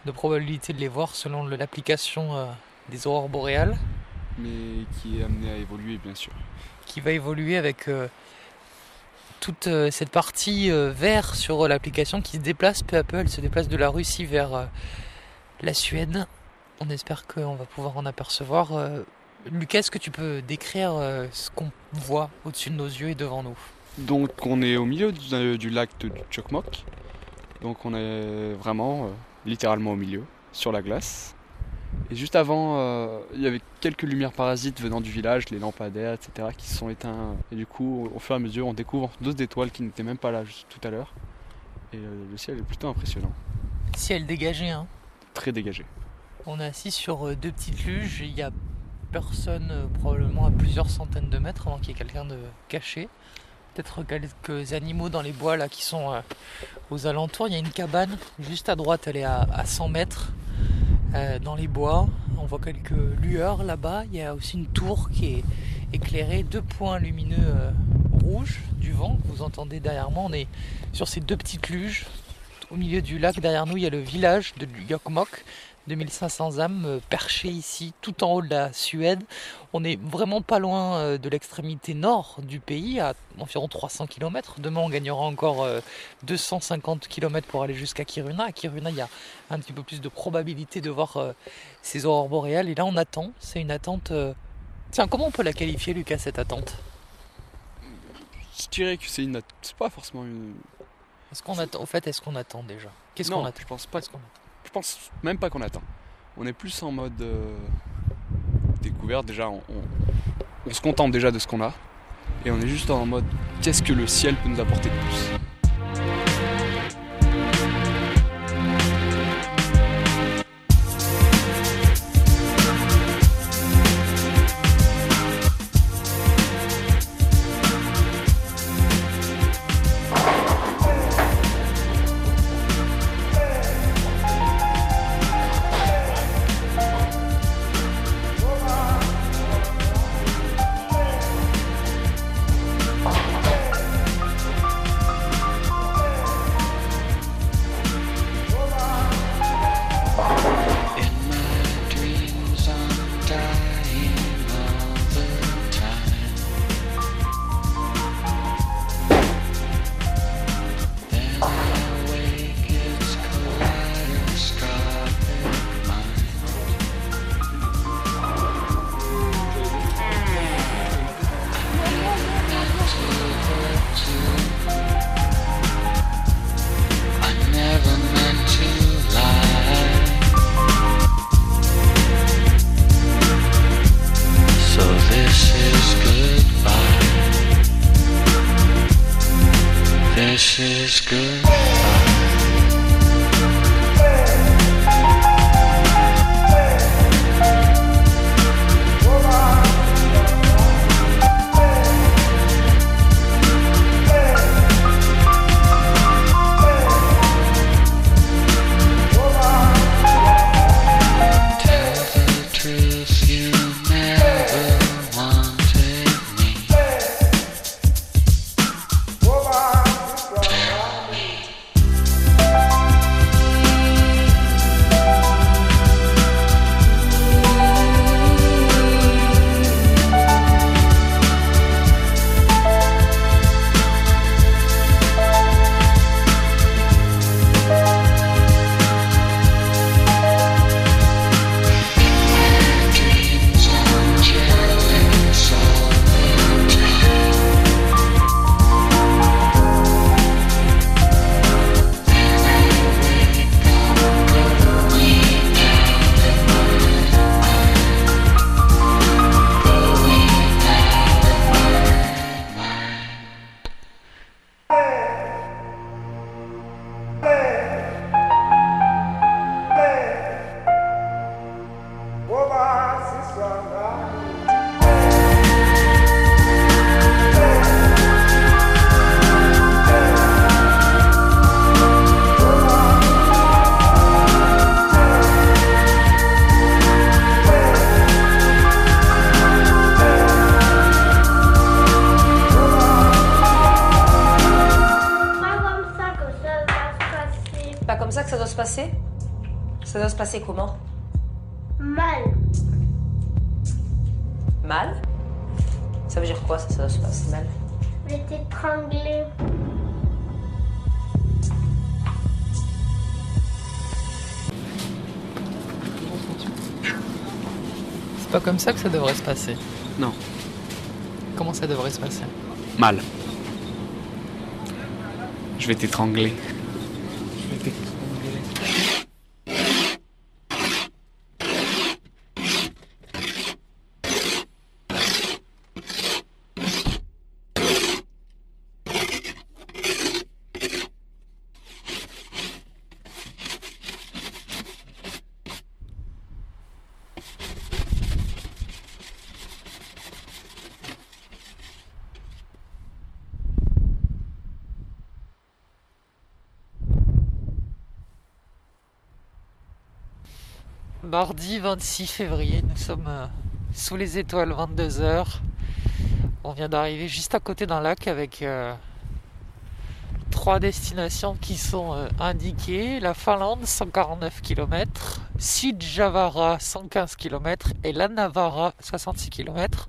de probabilité de les voir selon l'application euh, des aurores boréales Mais qui est amené à évoluer, bien sûr. qui va évoluer avec toute cette partie vert sur l'application qui se déplace peu à peu. Elle se déplace de la Russie vers la Suède. On espère qu'on va pouvoir en apercevoir. Euh, Lucas, est-ce que tu peux décrire euh, ce qu'on voit au-dessus de nos yeux et devant nous? Donc on est au milieu du, du lac de Chokmok. Donc on est vraiment euh, littéralement au milieu, sur la glace. Et juste avant, euh, il y avait quelques lumières parasites venant du village, les lampadaires, etc., qui se sont éteints. Et du coup, au fur et à mesure, on découvre d'autres étoiles qui n'étaient même pas là juste tout à l'heure. Et euh, le ciel est plutôt impressionnant, Ciel dégagé, hein? très dégagé. On est assis sur euh, deux petites luges. Il y a personne, euh, probablement à plusieurs centaines de mètres, avant qu'il y ait quelqu'un de caché. Peut-être quelques animaux dans les bois là qui sont euh, aux alentours. Il y a une cabane juste à droite, elle est à, à 100 mètres dans les bois. On voit quelques lueurs là-bas. Il y a aussi une tour qui est éclairée, deux points lumineux rouges du vent que vous entendez derrière moi. On est sur ces deux petites luges au milieu du lac. Derrière nous, il y a le village de Yokmok. 2500 âmes euh, perchées ici, tout en haut de la Suède. On est vraiment pas loin euh, de l'extrémité nord du pays, à environ 300 km. Demain, on gagnera encore euh, 250 km pour aller jusqu'à Kiruna. À Kiruna, il y a un petit peu plus de probabilité de voir euh, ces aurores boréales. Et là, on attend. C'est une attente. euh, Tiens, comment on peut la qualifier, Lucas, cette attente? Je dirais que c'est une. C'est pas forcément une. Est-ce qu'on attend Au fait, est-ce qu'on attend déjà? Qu'est-ce qu'on attend? Je pense pas. Je pense même pas qu'on attend. On est plus en mode euh, découverte. Déjà, on, se contente déjà de ce qu'on a. Et on est juste en mode qu'est-ce que le ciel peut nous apporter de plus? Comment Mal. Mal Ça veut dire quoi ça, ça doit se passer mal Je vais t'étrangler. C'est pas comme ça que ça devrait se passer. Non. Comment ça devrait se passer Mal. Je vais t'étrangler. Mardi 26 février, nous sommes euh, sous les étoiles, 22h. On vient d'arriver juste à côté d'un lac avec euh, trois destinations qui sont euh, indiquées. La Finlande, 149 km, Sud-Javara, 115 km et la Navara, 66 km.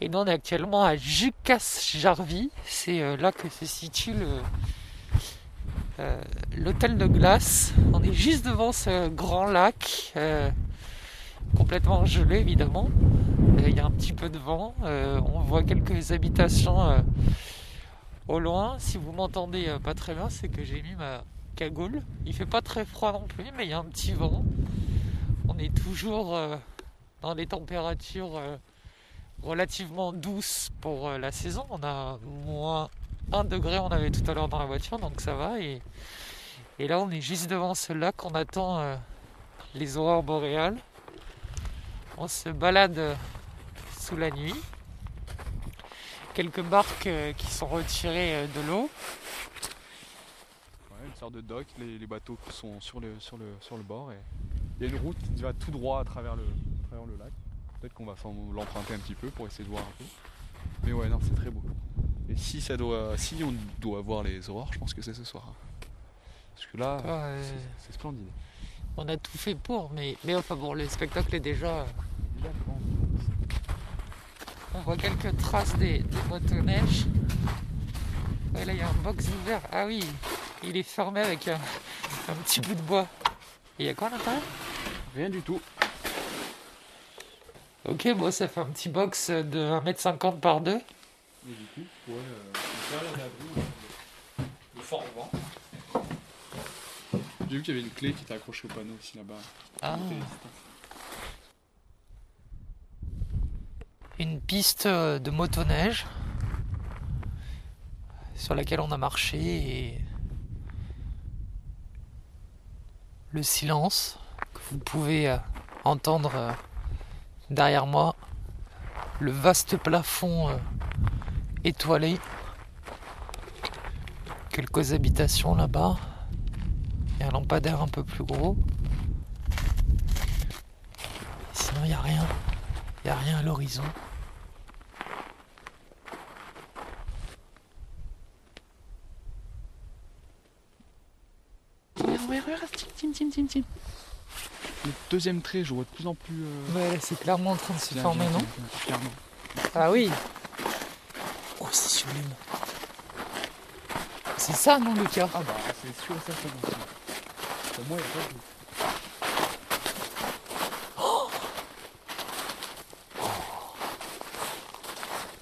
Et nous, on est actuellement à Jukasjärvi. C'est là que se situe l'hôtel de glace. On est juste devant ce grand lac, complètement gelé évidemment. Il y a un petit peu de vent. Euh, on voit quelques habitations euh, au loin. Si vous m'entendez euh, pas très bien, c'est que j'ai mis ma cagoule. Il fait pas très froid non plus, mais il y a un petit vent. On est toujours dans des températures relativement douces pour la saison. On a moins 1 degré, on avait tout à l'heure dans la voiture, donc ça va. Et, et là, on est juste devant ce lac, on attend les aurores boréales. On se balade euh, sous la nuit. Quelques barques euh, qui sont retirées euh, de l'eau. Ouais, une sorte de dock, les, les bateaux sont sur le, sur, le, sur le bord et il y a une route qui va tout droit à travers le, à travers le lac. Peut-être qu'on va l'emprunter un petit peu pour essayer de voir un peu. Mais ouais, non, c'est très beau. Et si, ça doit, si on doit voir les aurores, je pense que c'est ce soir. Parce que là, Ouais. c'est splendide. On a tout fait pour, mais, mais enfin bon, le spectacle est déjà. euh, On voit quelques traces des, des motoneiges. Ouais, là, il y a un box ouvert. Ah oui, il est fermé avec un, un petit bout de bois. Et il y a quoi à l'intérieur Rien du tout. Ok, bon, ça fait un petit box de 1m50 par 2. Et du coup, ouais, euh, derrière l'abri, le fort vent. J'ai vu qu'il y avait une clé qui était accrochée au panneau aussi là-bas. Ah. Une piste euh, de motoneige sur laquelle on a marché et le silence que vous pouvez euh, entendre euh, derrière moi, le vaste plafond étoilé, quelques habitations là-bas un lampadaire un peu plus gros. Sinon, il n'y a rien. Il n'y a rien à l'horizon. Le deuxième trait, je vois de plus en plus. euh, Ouais, c'est clairement en train de se former, non Clairement. Ah oui. Oh, c'est sublime. C'est ça, non, Lucas? Ah bah, c'est sûr et certain. Pour moi, il n'y a pas de doute.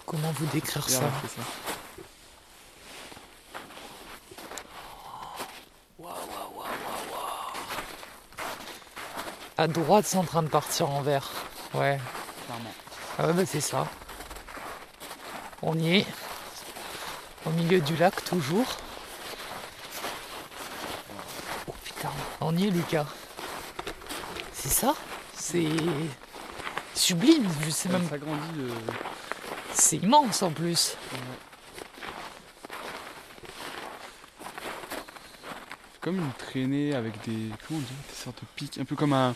Comment vous décrire ça ça. À droite, c'est en train de partir en vert. Ouais. Clairement. Ah ouais, bah c'est ça. On y est. Au milieu du lac, toujours. Oh Lucas. C'est ça? C'est sublime. Je sais Ça même. s'agrandit de. C'est immense en plus. C'est comme une traînée avec des. Comment on dit Des sortes de pics. Un peu comme un.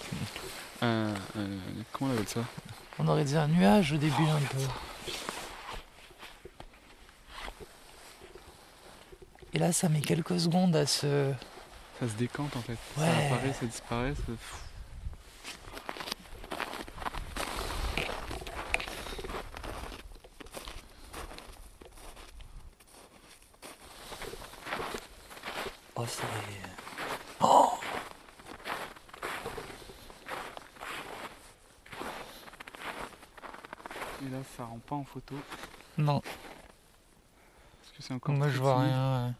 un, un- comment on appelle ça? On aurait dit un nuage au début un peu. Et là, ça met quelques secondes à se. Ça se décante en fait. Ça apparaît, ça disparaît. ça- Oh, c'est. Oh Et là, ça rend pas en photo. Non, Parce que c'est encore. moi je vois rien. ouais.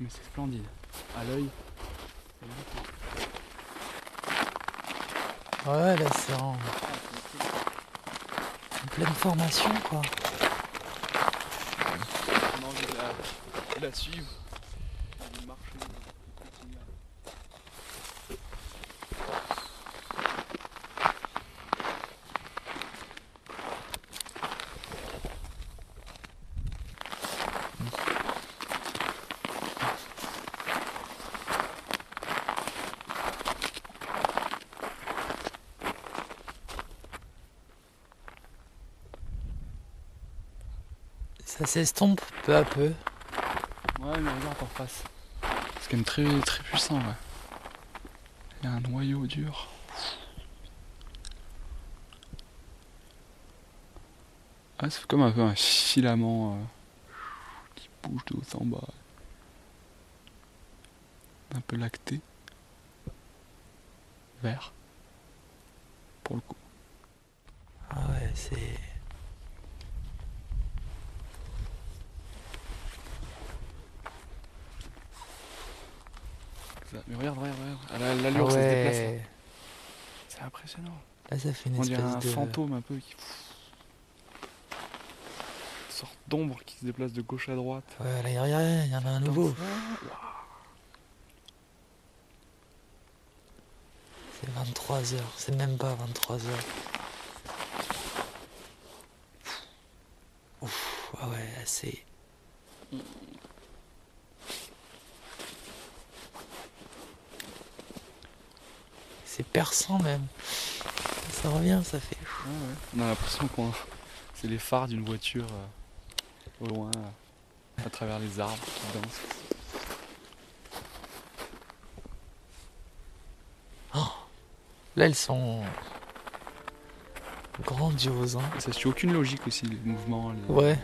Mais c'est splendide. À l'œil. Ouais, là c'est en... en pleine formation quoi. Envie de la, la suivre. De marcher, de continuer. S'estompe peu à peu. Ouais, Ouais, mais regarde en face. C'est quand même très, très puissant, ouais. Il y a un noyau dur. Ah, c'est comme un peu un filament euh, qui bouge de haut en bas. Un peu lacté. Vert. Pour le coup. Ah ouais, c'est. Ça- Mais regarde, regarde, regarde. À la- l'allure, Ah ça se déplace. là. ouais. C'est impressionnant. Là, ça fait une On dirait espèce un de. fantôme un peu qui. Une sorte d'ombre qui se déplace de gauche à droite. Ouais, là, il y a rien, il y en a un nouveau. C'est 23h, c'est même pas 23h. Ouf, ah ouais, c'est. C'est perçant même. Ça revient, ça fait. Ouais, ouais. On a l'impression qu'on. C'est les phares d'une voiture euh, au loin, euh, à travers les arbres qui dansent. Là, elles sont. grandioses, hein. Ça suit aucune logique aussi, les mouvements. les- Ouais.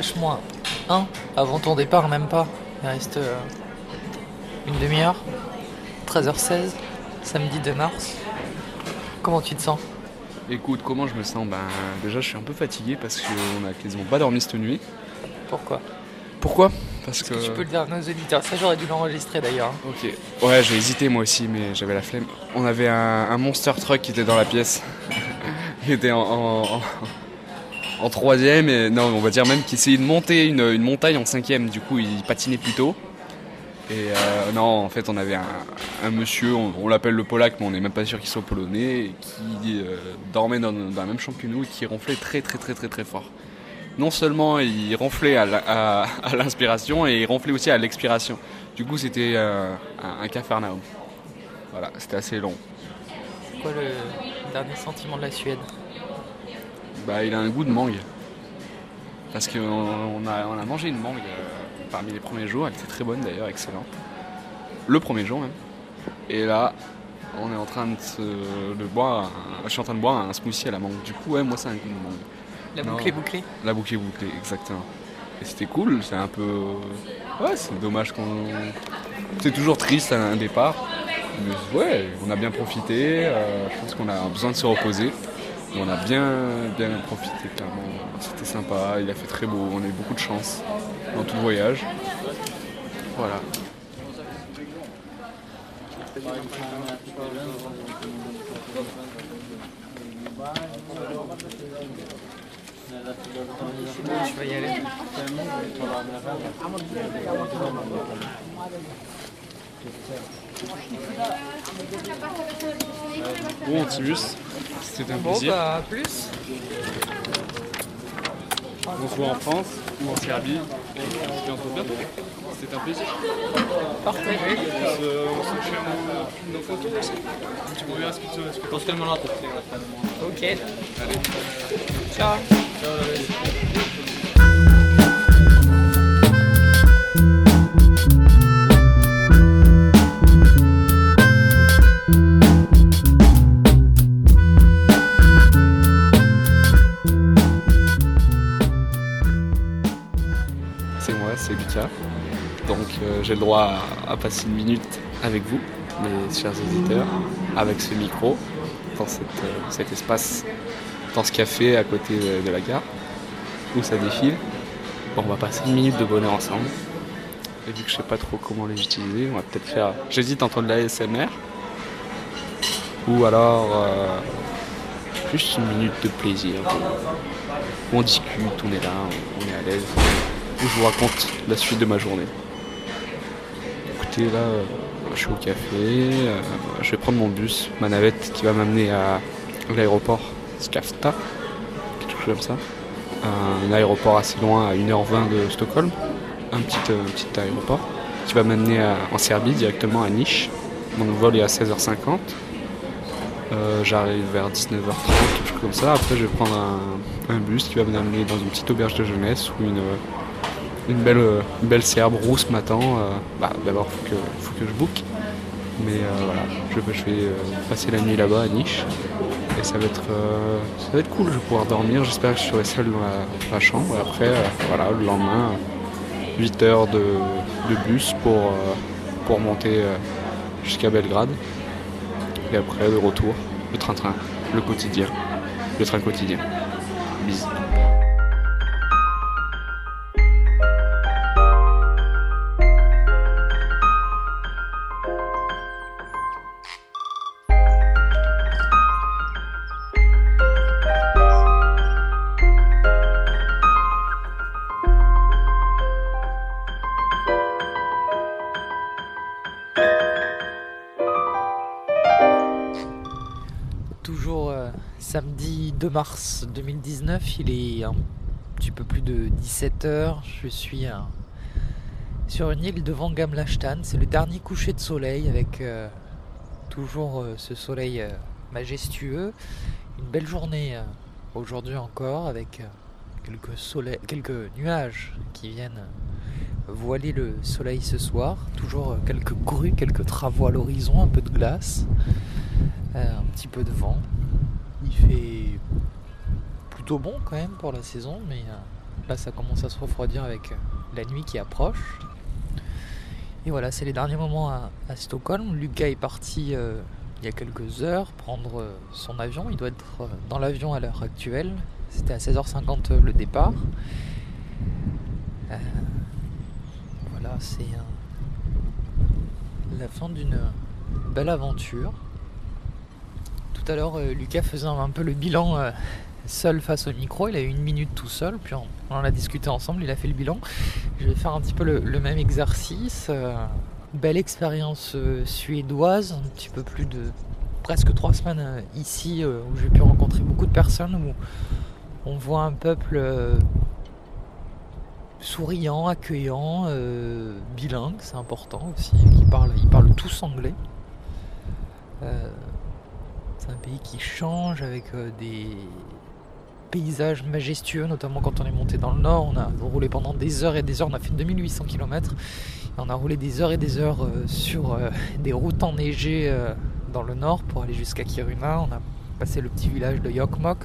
H-1 avant ton départ, même pas. Il reste euh, une demi-heure. 13h16, samedi 2 mars. Comment tu te sens? Écoute, comment je me sens? Ben déjà je suis un peu fatigué parce qu'on a quasiment pas dormi cette nuit. Pourquoi? Pourquoi? Parce que... Tu peux le dire à nos auditeurs, ça j'aurais dû l'enregistrer d'ailleurs. Ok. Ouais, j'ai hésité moi aussi, mais j'avais la flemme. On avait un, monster truck qui était dans la pièce. Il était en, en, troisième, et non, on va dire même qu'il essayait de monter une, montagne en cinquième. Du coup, il patinait plus tôt. Et euh, non, en fait, on avait un, monsieur, on, l'appelle le Polac, mais on n'est même pas sûr qu'il soit polonais, qui euh, dormait dans, la même chambre que nous et qui ronflait très très très très très fort. Non seulement il ronflait à, l'inspiration, et il ronflait aussi à l'expiration. Du coup, c'était un, un cafarnaum. Voilà, c'était assez long. C'est quoi le dernier sentiment de la Suède? Bah, il a un goût de mangue. Parce qu'on a, on a mangé une mangue parmi les premiers jours. Elle était très bonne d'ailleurs, excellente. Le premier jour même. Et là, on est en train de, boire. je suis en train de boire un smoothie à la mangue. Du coup, ouais, moi, c'est un goût de mangue. La boucle est bouclée La boucle est bouclée, exactement. Et c'était cool, c'est un peu. Ouais, c'est dommage qu'on. C'est toujours triste à un départ. Mais ouais, on a bien profité. Euh, je pense qu'on a besoin de se reposer. On a bien, bien profité, clairement. C'était sympa, il a fait très beau, on a eu beaucoup de chance dans tout le voyage. Voilà. Bon, Antimus, c'était un plaisir. Bon, bah, plus. On se voit en France ou en Serbie et bientôt bientôt. C'était un plaisir. Parfait. On se, on se fait nos, photos aussi. Tu me ce que tu veux. Ok. Allez. Ciao. Ciao. Donc euh, j'ai le droit à, passer une minute avec vous, mes chers auditeurs, avec ce micro, dans euh, cet espace, dans ce café à côté de, la gare, où ça défile. Bon, on va passer une minute de bonheur ensemble. Et vu que je sais pas trop comment les utiliser, on va peut-être faire. J'hésite entre de l'ASMR ou alors euh, juste une minute de plaisir où on discute, on est là, on est à l'aise où je vous raconte la suite de ma journée. Là, euh, je suis au café, euh, je vais prendre mon bus, ma navette qui va m'amener à l'aéroport Skafta, quelque chose comme ça. Un, aéroport assez loin, à 1h20 de Stockholm, un petit, euh, aéroport, qui va m'amener en Serbie directement à Niche. Mon vol est à 16h50. J'arrive vers 19h30, quelque chose comme ça. Après, je vais prendre un, bus qui va m'amener dans une petite auberge de jeunesse ou une, une belle, euh, belle Serbe rousse m'attend. Euh, bah, D'abord, il faut que, faut que je book. Mais euh, voilà, je, je vais passer la nuit là-bas à Niche. Et ça va, être, ça va être cool, je vais pouvoir dormir. J'espère que je serai seul dans la, chambre. Et après, voilà, le lendemain, 8 heures de, bus pour, pour monter jusqu'à Belgrade. Et après, de retour, le train-train, le quotidien, le train quotidien. Bisous. Mars 2019, il est un petit peu plus de 17h. Je suis sur une île devant Gamlachtan. C'est le dernier coucher de soleil avec euh, toujours euh, ce soleil euh, majestueux. Une belle journée aujourd'hui encore avec quelques, quelques nuages qui viennent voiler le soleil ce soir. Toujours quelques grues, quelques travaux à l'horizon, un peu de glace, un petit peu de vent. Il fait plutôt bon quand même pour la saison, mais euh, Là, ça commence à se refroidir avec la nuit qui approche. Et voilà, c'est les derniers moments à, Stockholm. Lucas est parti euh, il y a quelques heures prendre euh, son avion. Il doit être euh, dans l'avion à l'heure actuelle. C'était à 16h50 le départ. voilà, c'est la fin d'une belle aventure. Tout à l'heure, Lucas faisait un peu le bilan seul face au micro. Il a eu une minute tout seul, puis on, en a discuté ensemble. Il a fait le bilan. Je vais faire un petit peu le, même exercice. Euh, belle expérience euh, suédoise, un petit peu plus de presque trois semaines euh, ici où j'ai pu rencontrer beaucoup de personnes où on voit un peuple souriant, accueillant, bilingue, c'est important aussi, qui parle, ils parlent tous anglais. C'est un pays qui change avec des, paysages majestueux, notamment quand on est monté dans le nord. On a roulé pendant des heures et des heures, on a fait 2800 km. On a roulé des heures et des heures euh, sur euh, des routes enneigées euh, dans le nord pour aller jusqu'à Kiruna. On a passé le petit village de Yokmok.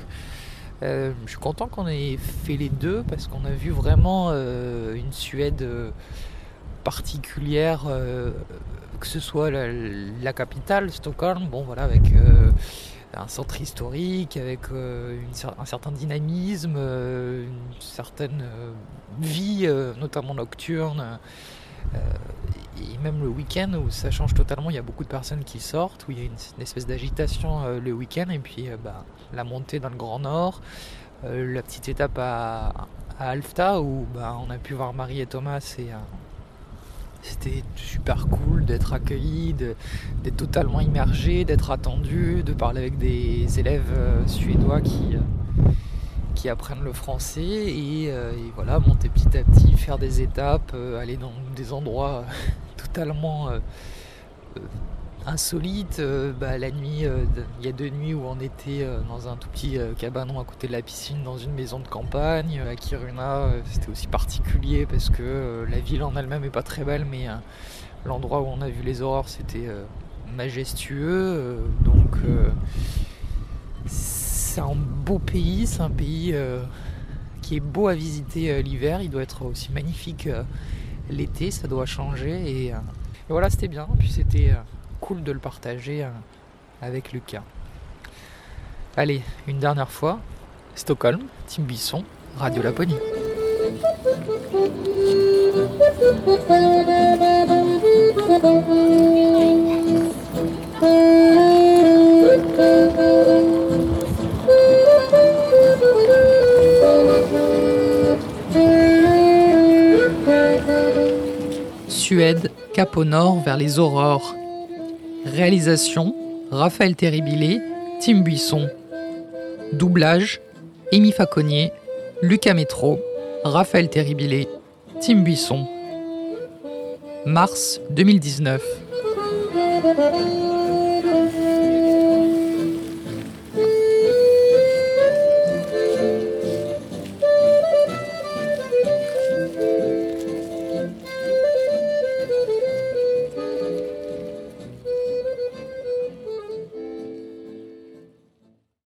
je suis content qu'on ait fait les deux parce qu'on a vu vraiment une Suède particulière, que ce soit la, capitale, Stockholm, bon voilà, avec un centre historique avec euh, un certain dynamisme, euh, une certaine euh, vie, notamment nocturne. et même le week-end où ça change totalement, il y a beaucoup de personnes qui sortent, où il y a une, espèce d'agitation le week-end, et puis bah, la montée dans le Grand Nord, la petite étape à, Alfta où bah, on a pu voir Marie et Thomas et c'était super cool d'être accueilli, d'être totalement immergé, d'être attendu, de parler avec des élèves euh, suédois qui, euh, qui apprennent le français euh, et, voilà, monter petit à petit, faire des étapes, aller dans des endroits totalement insolite. Euh, bah, la nuit, euh, il y a deux nuits où on était euh, dans un tout petit cabanon à côté de la piscine, dans une maison de campagne. À Kiruna, c'était aussi particulier parce que la ville en elle-même est pas très belle, mais l'endroit où on a vu les aurores, c'était majestueux. donc, c'est un beau pays, c'est un pays qui est beau à visiter l'hiver. Il doit être aussi magnifique l'été, ça doit changer. Et, voilà, c'était bien. Puis c'était cool de le partager euh, avec Lucas. Allez, une dernière fois, Stockholm, Tim Bisson, Radio Laponie. Suède, cap au nord vers les aurores, Réalisation Raphaël Terribilé, Tim Buisson. Doublage Amy Faconnier, Lucas Métro, Raphaël Terribilé, Tim Buisson. Mars 2019.